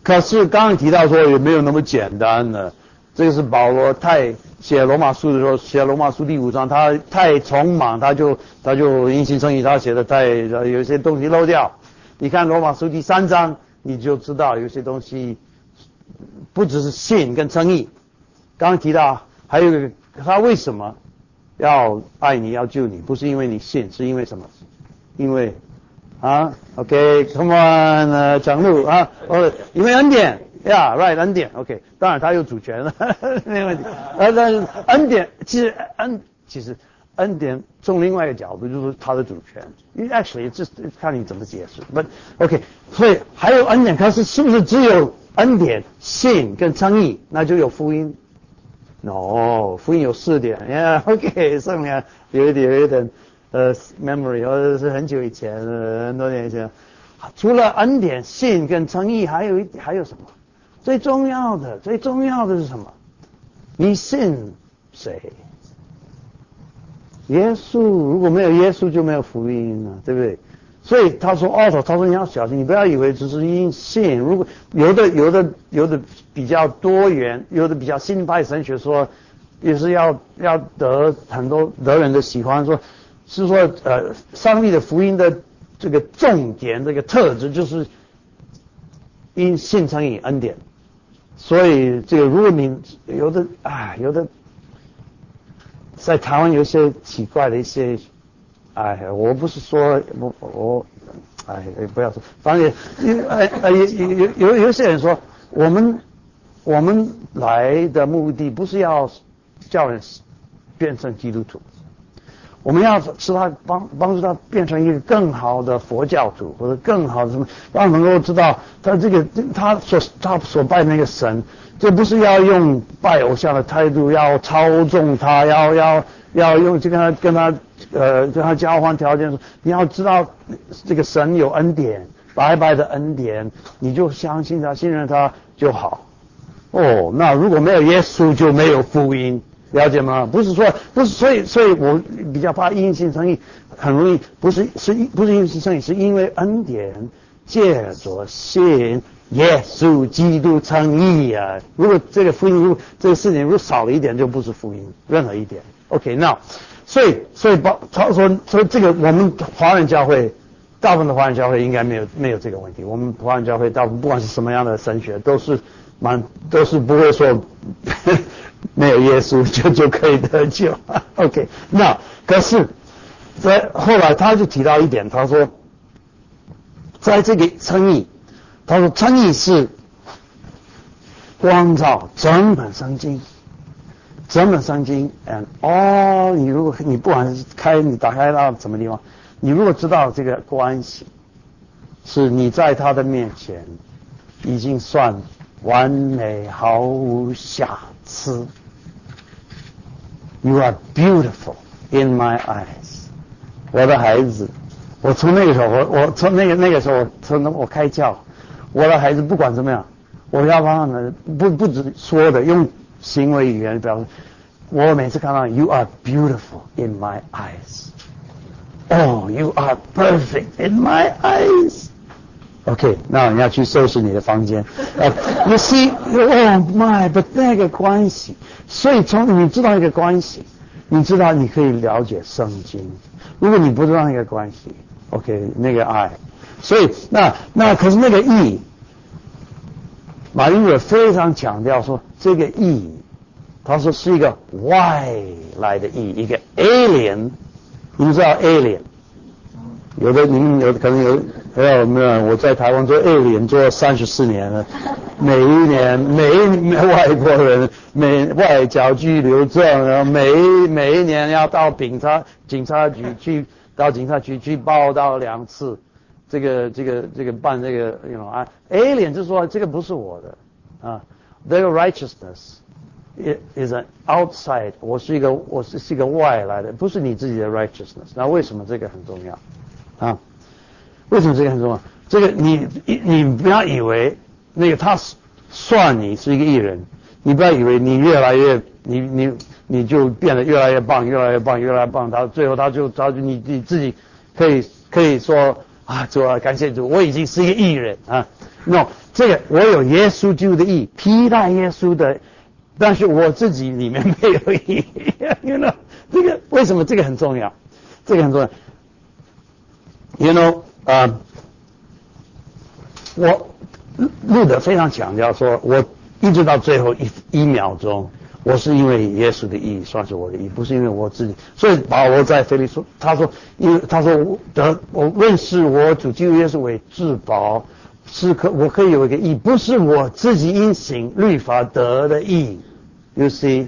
可是刚刚提到说也没有那么简单的，这个是保罗太。写罗马书的时候，写罗马书第五章，他太匆忙，他就他就因信称义，他写的太有些东西漏掉。你看罗马书第三章，你就知道有些东西不只是信跟称义。刚刚提到还有一个，他为什么要爱你要救你？不是因为你信，是因为什么？因为啊，OK，Come on，讲路啊，哦，因为恩典。Yeah, right, 恩典，OK，当然他有主权了，没问题。呃，但是恩典其实恩其实恩典从另外一个角度就是他的主权。因为 actually 这看你怎么解释。But OK，所以还有恩典，可是是不是只有恩典、信跟称义，那就有福音？No，福音有四点。Yeah，OK，上面有一点有一点呃 memory，或者是很久以前，很多年前。除了恩典、信跟诚意，还有一还有什么？最重要的，最重要的是什么？你信谁？耶稣，如果没有耶稣，就没有福音了，对不对？所以他说：“哦，他说你要小心，你不要以为只是因信。如果有的、有的、有的比较多元，有的比较新派神学说，也是要要得很多得人的喜欢，说是说呃，上帝的福音的这个重点，这个特质就是因信乘以恩典。”所以这个，如果你有的啊，有的在台湾有些奇怪的一些，哎，我不是说我我哎，不要说，反正也，呃呃，有有有有些人说，我们我们来的目的不是要叫人变成基督徒，我们要使他帮帮助他变成一个更好的佛教徒，或者更好的什么，让能够知道他这个他所他所拜那个神，这不是要用拜偶像的态度，要操纵他，要要要用去跟他跟他。呃，跟他交换条件说，你要知道这个神有恩典，白白的恩典，你就相信他，信任他就好。哦，那如果没有耶稣，就没有福音，了解吗？不是说，不是，所以，所以我比较怕因信生意，很容易不是是不是因信生意，是因为恩典借着信耶稣基督称义啊。如果这个福音，如果这个事情如果少了一点，就不是福音，任何一点。OK，那。所以，所以包他说，所以这个我们华人教会，大部分的华人教会应该没有没有这个问题。我们华人教会大部分不管是什么样的神学，都是蛮都是不会说没有耶稣就就可以得救。OK，那可是，在后来他就提到一点，他说，在这个称义，他说称义是光照整本圣经。整本圣经，and 哦你如果你不管是开你打开到什么地方，你如果知道这个关系，是你在他的面前已经算完美毫无瑕疵。You are beautiful in my eyes，我的孩子，我从那个时候，我我从那个那个时候，我从我开窍，我的孩子不管怎么样，我要帮他们不不止说的用。行为语言表示，我每次看到 You are beautiful in my eyes. Oh, you are perfect in my eyes. OK，那你要去收拾你的房间。You see, oh my, but 那个关系，所以从你知道一个关系，你知道你可以了解圣经。如果你不知道那个关系，OK，那个爱，所以那那可是那个义。马云也非常强调说，这个义，他说是一个外来的义，一个 alien。你们知道 alien？有的你们有可能有，有没有？我在台湾做 alien 做三十四年了，每一年每一外国人每外交拘留证，然后每每一年要到警察警察局去，到警察局去报道两次。这个这个这个办这个，know 啊，alien 就是说这个不是我的啊，their righteousness is an outside，我是一个我是是一个外来的，不是你自己的 righteousness。那为什么这个很重要啊？为什么这个很重要？这个你你不要以为那个他算你是一个艺人，你不要以为你越来越你你你就变得越来越棒，越来越棒，越来越棒，他最后他就他就你你自己可以可以说。啊，主啊，感谢主，我已经是一个艺人啊。no，这个我有耶稣基督的义，披戴耶稣的，但是我自己里面没有义。You know，这个为什么这个很重要？这个很重要。You know，啊，我录的非常强调说，我一直到最后一一秒钟。我是因为耶稣的意义算是我的意义，不是因为我自己。所以保罗在腓利说，他说，因为他说我得我认识我主基督耶稣为至宝，是可我可以有一个义，不是我自己因行律法得的义，You see，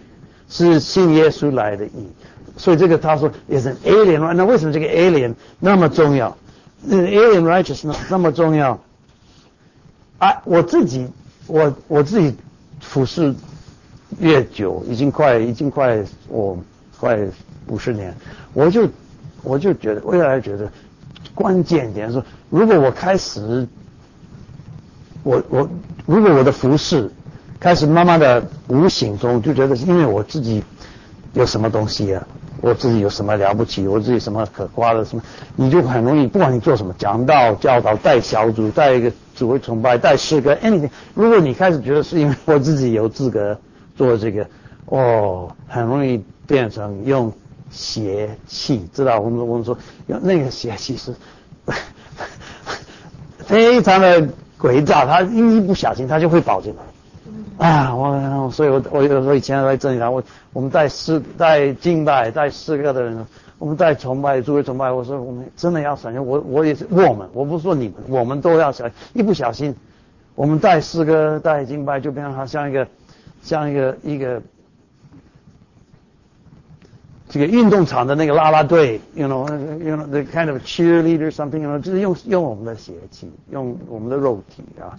是信耶稣来的义。所以这个他说也是 alien，那为什么这个 alien 那么重要？alien righteousness 那么重要？啊，我自己我我自己服侍。越久，已经快，已经快，我快五十年，我就我就觉得，未来觉得关键点是，如果我开始，我我如果我的服饰开始慢慢的无形中就觉得是，因为我自己有什么东西啊，我自己有什么了不起，我自己什么可夸的什么，你就很容易，不管你做什么，讲道、教导、带小组、带一个主会崇拜、带诗歌，anything，如果你开始觉得是因为我自己有资格。做这个哦，很容易变成用邪气，知道？我们我们说用那个邪气是 非常的诡诈，他一不小心他就会跑进来。啊，我所以，我我有时候以前来这里，我我们带四带敬拜带四个的人，我们带崇拜，诸位崇拜，我说我们真的要小心，我我也是我们，我不是说你们，我们都要小心，一不小心，我们带诗歌带敬拜就变成好像一个像一个一个。这个运动场的那个啦啦队，you know，you know the kind of cheerleader something，you know，就是用用我们的血气，用我们的肉体啊。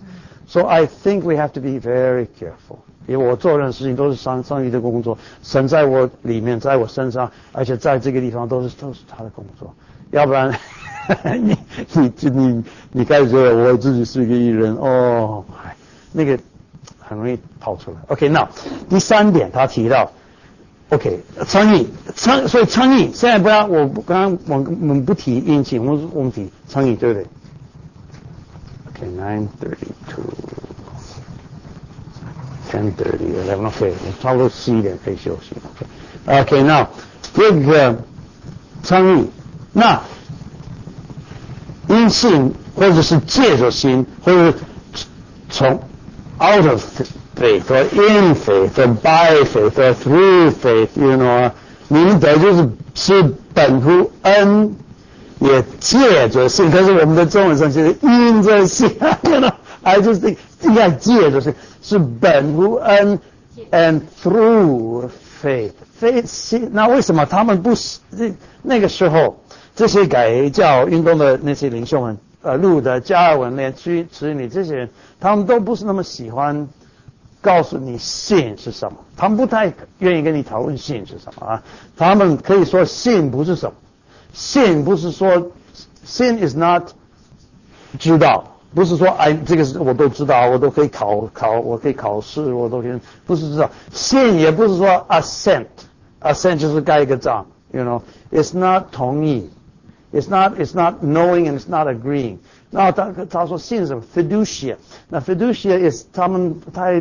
So I think we have to be very careful。因为我做任何事情都是上上帝的工作，神在我里面，在我身上，而且在这个地方都是都是他的工作。要不然，你你你你开始觉得我自己是一个艺人哦，那个很容易跑出来。OK，那第三点他提到。OK，苍蝇，苍，所以苍蝇现在不要，我刚刚我我们不提运气，我们我们提苍蝇，对不对？OK，nine thirty two，ten thirty，eleven，OK，差不多十一点可以休息。OK，now 这个苍蝇，那阴性或者是借着心，或者是从 out of。Faith or in faith or by faith or through faith, you know，明德就是是本乎恩，也借着信。可是我们的中文上写是因着信，you know，I just think 应该借着信是本乎恩，and through faith。faith 信，那为什么他们不那那个时候这些改教运动的那些领袖们，呃，路德、加尔文、连屈、持你这些人，他们都不是那么喜欢。告诉你信是什么？他们不太愿意跟你讨论信是什么啊？他们可以说信不是什么，信不是说信 is not 知道，不是说哎这个是我都知道，我都可以考考，我可以考试，我都可以，不是知道。信也不是说 assent，assent 就是盖一个章，you know，it's not 同意，it's not it's not knowing and it's not agreeing。那他他说信什么？fiducia，那 fiducia is 他们不太。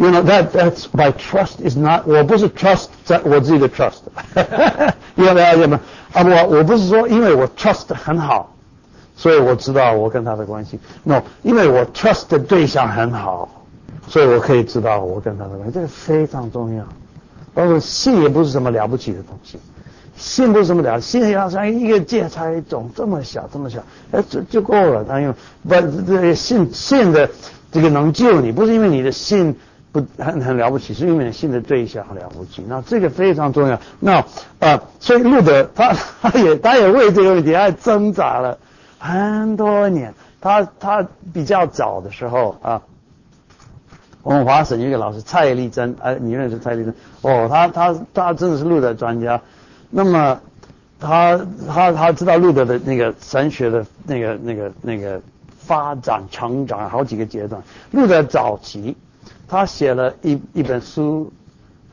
You know that that's my trust is not 我不是 trust 在我自己的 trust，你有了解吗？啊，我我不是说因为我 trust 很好，所以我知道我跟他的关系。No，因为我 trust 的对象很好，所以我可以知道我跟他的关系。这个非常重要。包括信也不是什么了不起的东西，信不是什么了，信要像一个芥菜种这么小这么小，哎，就就够了。他用不这信信的这个能救你，不是因为你的信。不很很了不起，是因为信的对象很了不起。那这个非常重要。那啊，所以路德他他也他也为这个问题还挣扎了很多年。他他比较早的时候啊，我们华省一个老师蔡立珍，哎，你认识蔡立珍？哦，他他他真的是路德专家。那么他他他知道路德的那个神学的那个那个那个发展成长好几个阶段。路德早期。他写了一一本书，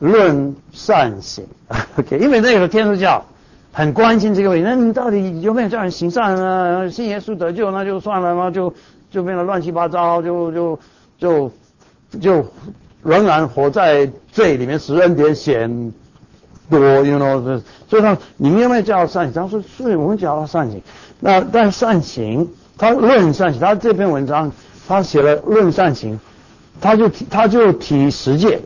《论善行》。OK，因为那个天主教很关心这个问题，那你到底有没有叫人行善呢？信耶稣得救那就算了吗？就就变得乱七八糟，就就就就仍然活在罪里面，十人点显多，you know。所以说，你们有没有叫善行？他说是，我们叫他善行。那但善行，他论善行，他这篇文章他写了《论善行》。他就提，他就提十诫，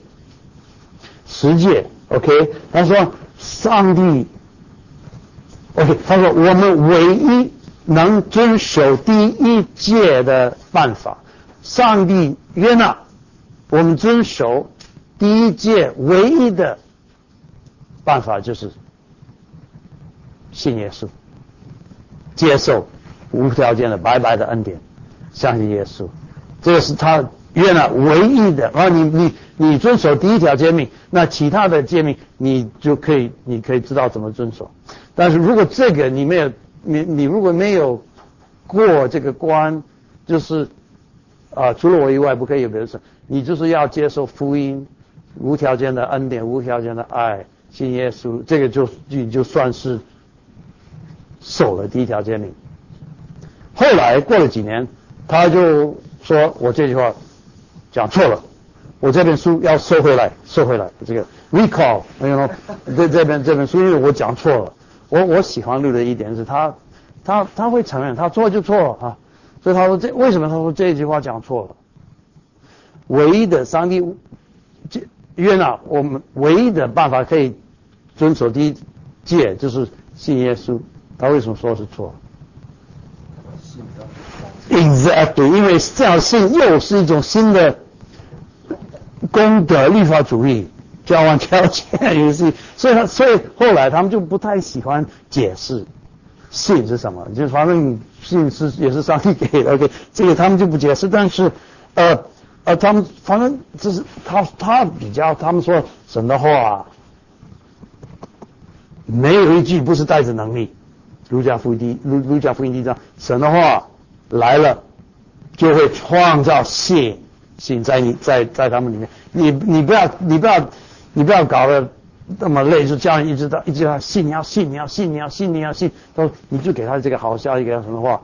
十诫，OK。他说上帝，OK。他说我们唯一能遵守第一诫的办法，上帝约纳我们遵守第一诫唯一的办法就是信耶稣，接受无条件的白白的恩典，相信耶稣，这个是他。约了唯一的啊，你你你遵守第一条诫命，那其他的诫命你就可以，你可以知道怎么遵守。但是如果这个你没有，你你如果没有过这个关，就是啊，除了我以外不可以有别的事，你就是要接受福音，无条件的恩典，无条件的爱，信耶稣，这个就你就算是守了第一条诫命。后来过了几年，他就说我这句话。讲错了，我这本书要收回来，收回来，这个 recall，没有，这这本这本书因为我讲错了，我我喜欢录的一点是他他他会承认他错就错了啊，所以他说这为什么他说这句话讲错了？唯一的上帝这约纳我们唯一的办法可以遵守第一戒就是信耶稣，他为什么说是错？Exactly，因为这样信又是一种新的功德律法主义交换条件游戏，所以他所以后来他们就不太喜欢解释信是什么，就反正信是也是上帝给的，OK，这个他们就不解释，但是呃呃他们反正就是他他比较他们说神的话没有一句不是带着能力，儒家福音第儒儒家福音第一章神的话。来了，就会创造信信在你在在他们里面。你你不要你不要你不要搞得那么累，就这样一直到一直到信你要信你要信你要信你要信，都你就给他这个好消息，给他什么话，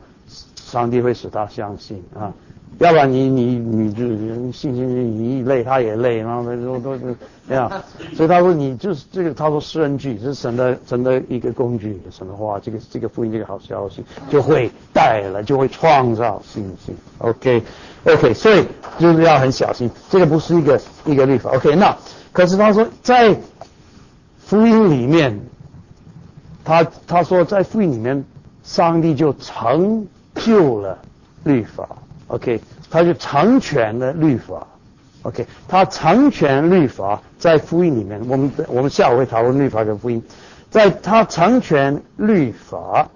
上帝会使他相信啊。要不然你你你就信信你一累他也累，然后都都是这样。所以他说你就是这个，他说诗人句是神的神的一个工具，神的话，这个这个福音这个好消息就会带来，就会创造信心。OK OK，所以就是要很小心，这个不是一个一个律法。OK，那可是他说在福音里面，他他说在福音里面，上帝就成就了律法。OK，他就成全了律法。OK，他成全律法在福音里面。我们我们下午会讨论律法跟福音，在他成全律法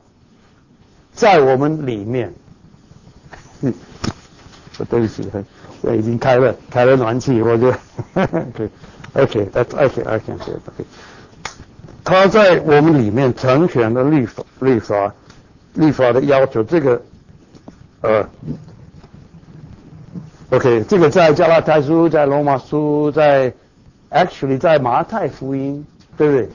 在我们里面。嗯，对不起，我已经开了开了暖气，我就 OK，OK，OK，OK，OK。他在我们里面成全了律法律法律法的要求，这个呃。OK，这个在加拉太书、在罗马书、在 actually 在马太福音，对不对？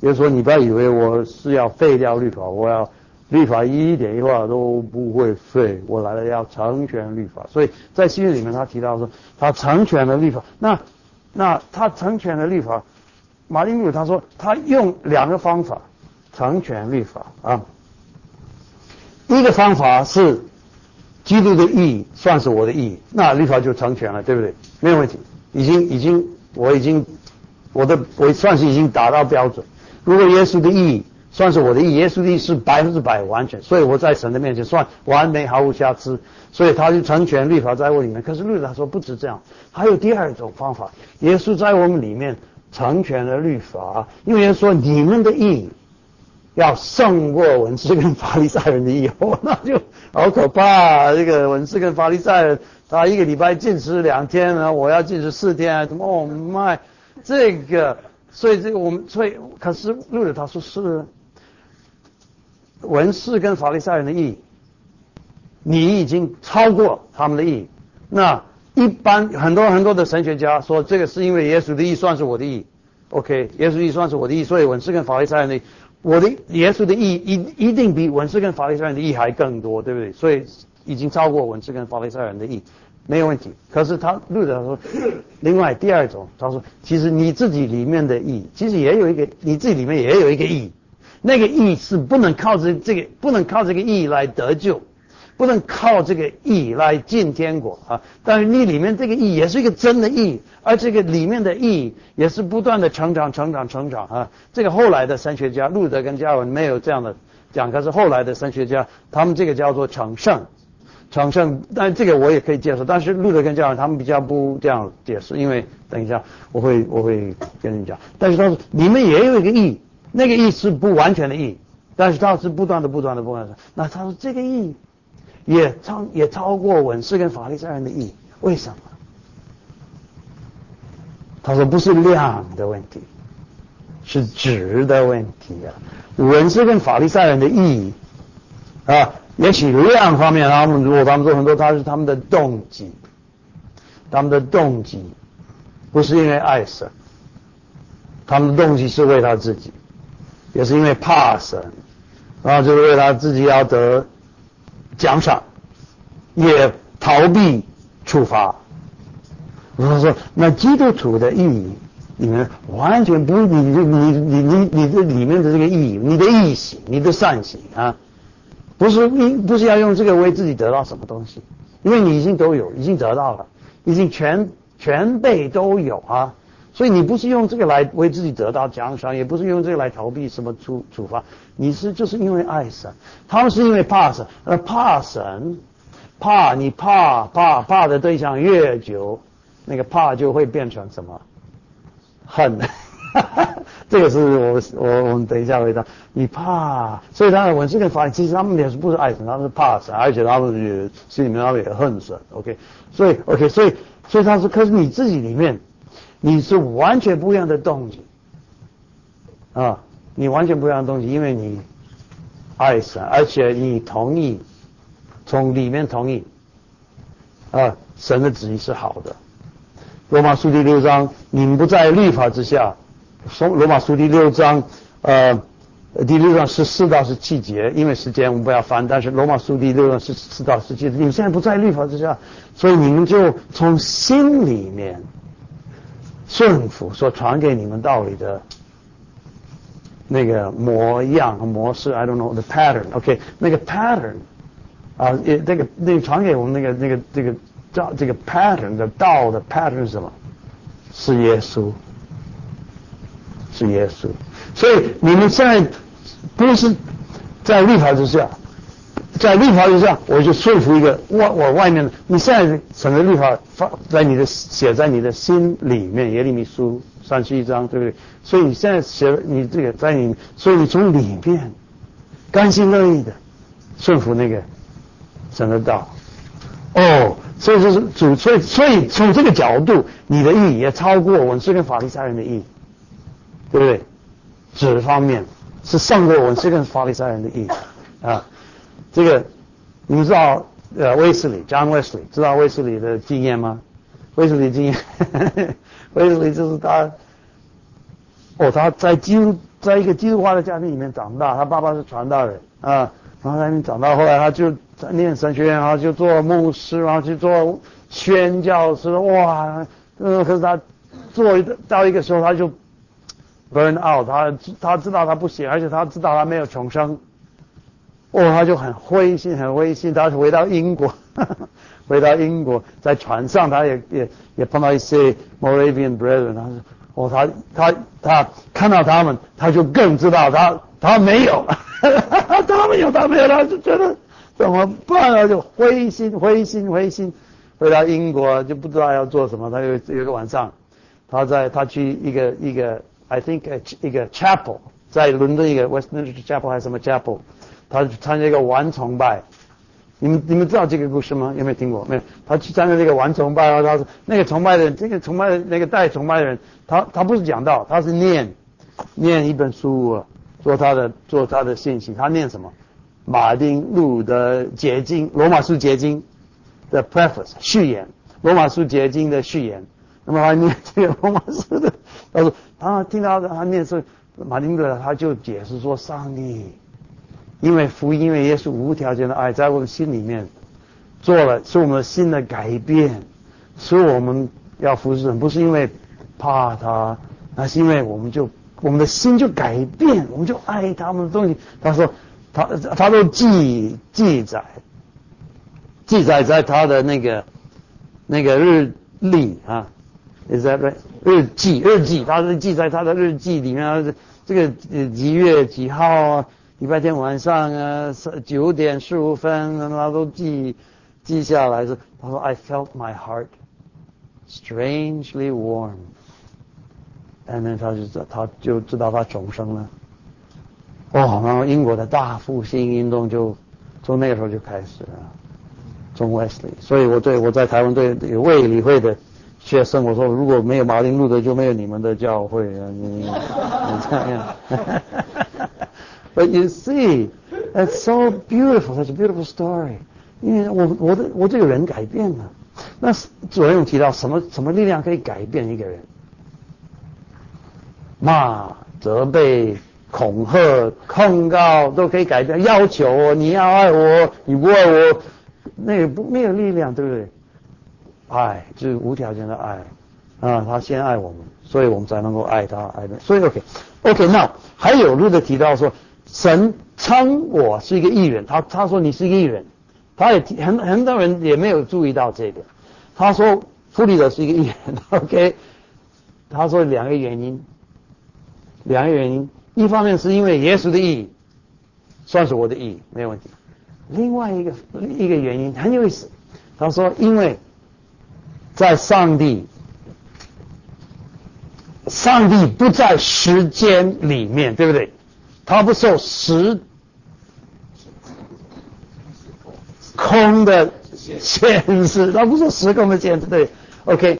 也就是说，你不要以为我是要废掉律法，我要律法一点一画都不会废，我来了要成全律法。所以在新约里面，他提到说，他成全了律法。那那他成全了律法，马丁路他说，他用两个方法成全律法啊。一个方法是。基督的义算是我的义，那律法就成全了，对不对？没有问题，已经已经，我已经我的我算是已经达到标准。如果耶稣的义算是我的义，耶稣的义是百分之百完全，所以我在神的面前算完美毫无瑕疵，所以他就成全律法在我里面。可是律法说不止这样，还有第二种方法，耶稣在我们里面成全了律法，因为说你们的义。要胜过文士跟法利赛人的义，哦，那就 好可怕。这个文士跟法利赛人，他一个礼拜禁食两天呢，我要禁食四天，怎么哦妈，这个，所以这个我们所以可是路德他说是文士跟法利赛人的义，你已经超过他们的义。那一般很多很多的神学家说，这个是因为耶稣的意算是我的意，OK，耶稣意算是我的意，所以文士跟法利赛人的。我的耶稣的义一一定比文士跟法利赛人的义还更多，对不对？所以已经超过文士跟法利赛人的义，没有问题。可是他路德说，另外第二种，他说其实你自己里面的义，其实也有一个你自己里面也有一个义，那个义是不能靠这这个不能靠这个义来得救。不能靠这个义来进天国啊！但是你里面这个义也是一个真的义，而这个里面的义也是不断的成长、成长、成长啊！这个后来的神学家路德跟加尔文没有这样的讲，可是后来的神学家他们这个叫做成圣，成圣。但这个我也可以接受，但是路德跟加文他们比较不这样解释，因为等一下我会我会跟你讲。但是他说你们也有一个义，那个义是不完全的义，但是它是不断的、不断的、不断的。那他说这个义。也超也超过文士跟法利赛人的义，为什么？他说不是量的问题，是值的问题啊。文士跟法利赛人的意义啊，也许量方面，他们如果他们做很多，他是他们的动机，他们的动机不是因为爱神，他们的动机是为他自己，也是因为怕神，然后就是为他自己要得。奖赏，也逃避处罚，我说，那基督徒的意义，你们完全不，你你你你你你的里面的这个意义，你的义行，你的善行啊，不是你不是要用这个为自己得到什么东西，因为你已经都有，已经得到了，已经全全备都有啊，所以你不是用这个来为自己得到奖赏，也不是用这个来逃避什么处处罚，你是就是因为爱神，他们是因为怕神，而怕神，怕你怕怕怕的对象越久。那个怕就会变成什么恨，这个是我我我们等一下回答。你怕，所以他的文字跟法其实他们也是不是爱神，他们是怕神，而且他们也心里面他们也恨神。OK，所以 OK，所以所以他说，可是你自己里面你是完全不一样的动机啊，你完全不一样的动机，因为你爱神，而且你同意从里面同意啊，神的旨意是好的。罗马书第六章，你们不在律法之下。说罗马书第六章，呃，第六章十四到十七节，因为时间我们不要翻。但是罗马书第六章十四到十七节，你们现在不在律法之下，所以你们就从心里面政府所传给你们道理的那个模样和模式。I don't know the pattern. OK，那个 pattern 啊，也那个那个传给我们那个那个这个。这这个 pattern 的道的 pattern 是什么？是耶稣，是耶稣。所以你们在不是在律法之下，在律法之下，我就说服一个外我外面的。你现在整个律法发在你的写在你的心里面，耶利米书三十一章，对不对？所以你现在写你这个在你，所以你从里面甘心乐意的顺服那个神的道。哦。所以就是主，所以所以从这个角度，你的意义也超过文士跟法利赛人的意义，对不对？指方面是胜过文士跟法利赛人的意义啊。这个你们知道呃，威斯里，John Wesley，知道威斯里的经验吗？威斯里经验，威斯里就是他，哦，他在基督在一个基督化的家庭里面长大，他爸爸是传道人啊，然后在那长大，后来他就在。念神学院，然后就做牧师，然后去做宣教师。哇，嗯，可是他做到一个时候，他就 burn out，他他知道他不行，而且他知道他没有重生。哦，他就很灰心，很灰心。他回到英国，回到英国，在船上，他也也也碰到一些 Moravian brethren。他说，哦，他他他看到他们，他就更知道他他没有，他没有，他没有，他就觉得。怎么办啊？就灰心，灰心，灰心。回到英国就不知道要做什么。他有有个晚上，他在他去一个一个，I think 一个 chapel，在伦敦一个 Westminster Chapel 还是什么 chapel，他去参加一个玩崇拜。你们你们知道这个故事吗？有没有听过？没有。他去参加这个玩崇拜，然后他那个崇拜的这个崇拜的那个带崇拜的人，他他不是讲道，他是念念一本书，做他的做他的信息。他念什么？马丁路的结晶，罗马书结晶的 preface 序言，罗马书结晶的序言。那么他念这个 罗马书的，他说他听到他念是马丁路，他就解释说，上帝因为福音，因为耶稣无条件的爱在我们心里面做了，是我们的心的改变，所以我们要服侍神，不是因为怕他，那是因为我们就我们的心就改变，我们就爱他们的东西。他说。他他都记记载，记载在他的那个那个日历啊，也在日记日记，他是记在他的日记里面。这个几月几号啊？礼拜天晚上啊，九点十五分，他都记记下来。他说：“I felt my heart strangely warm。” and then 他就知他就知道他重生了。哦，然后英国的大复兴运动就从那个时候就开始了，从 Wesley。所以我对我在台湾对有卫理会的学生我说，如果没有马丁路德，就没有你们的教会啊！你你这样。But you see, it's so beautiful, such a beautiful story. 因为我我的我这个人改变了。那主任有提到什么什么力量可以改变一个人？骂、责备。恐吓、控告都可以改变，要求你要爱我，你不爱我，那也不没有力量，对不对？爱，就是无条件的爱啊，他先爱我们，所以我们才能够爱他爱的。所以 OK，OK，那还有路的提到说，神称我是一个艺人，他他说你是一个艺人，他也很很多人也没有注意到这个，他说弗里德是一个艺人，OK，他说两个原因，两个原因，一方面是因为耶稣的意义，算是我的意义，没有问题。另外一个一个原因很有意思，他说，因为在上帝，上帝不在时间里面，对不对？他不受时空的限制，他不受时空的限制，对？OK，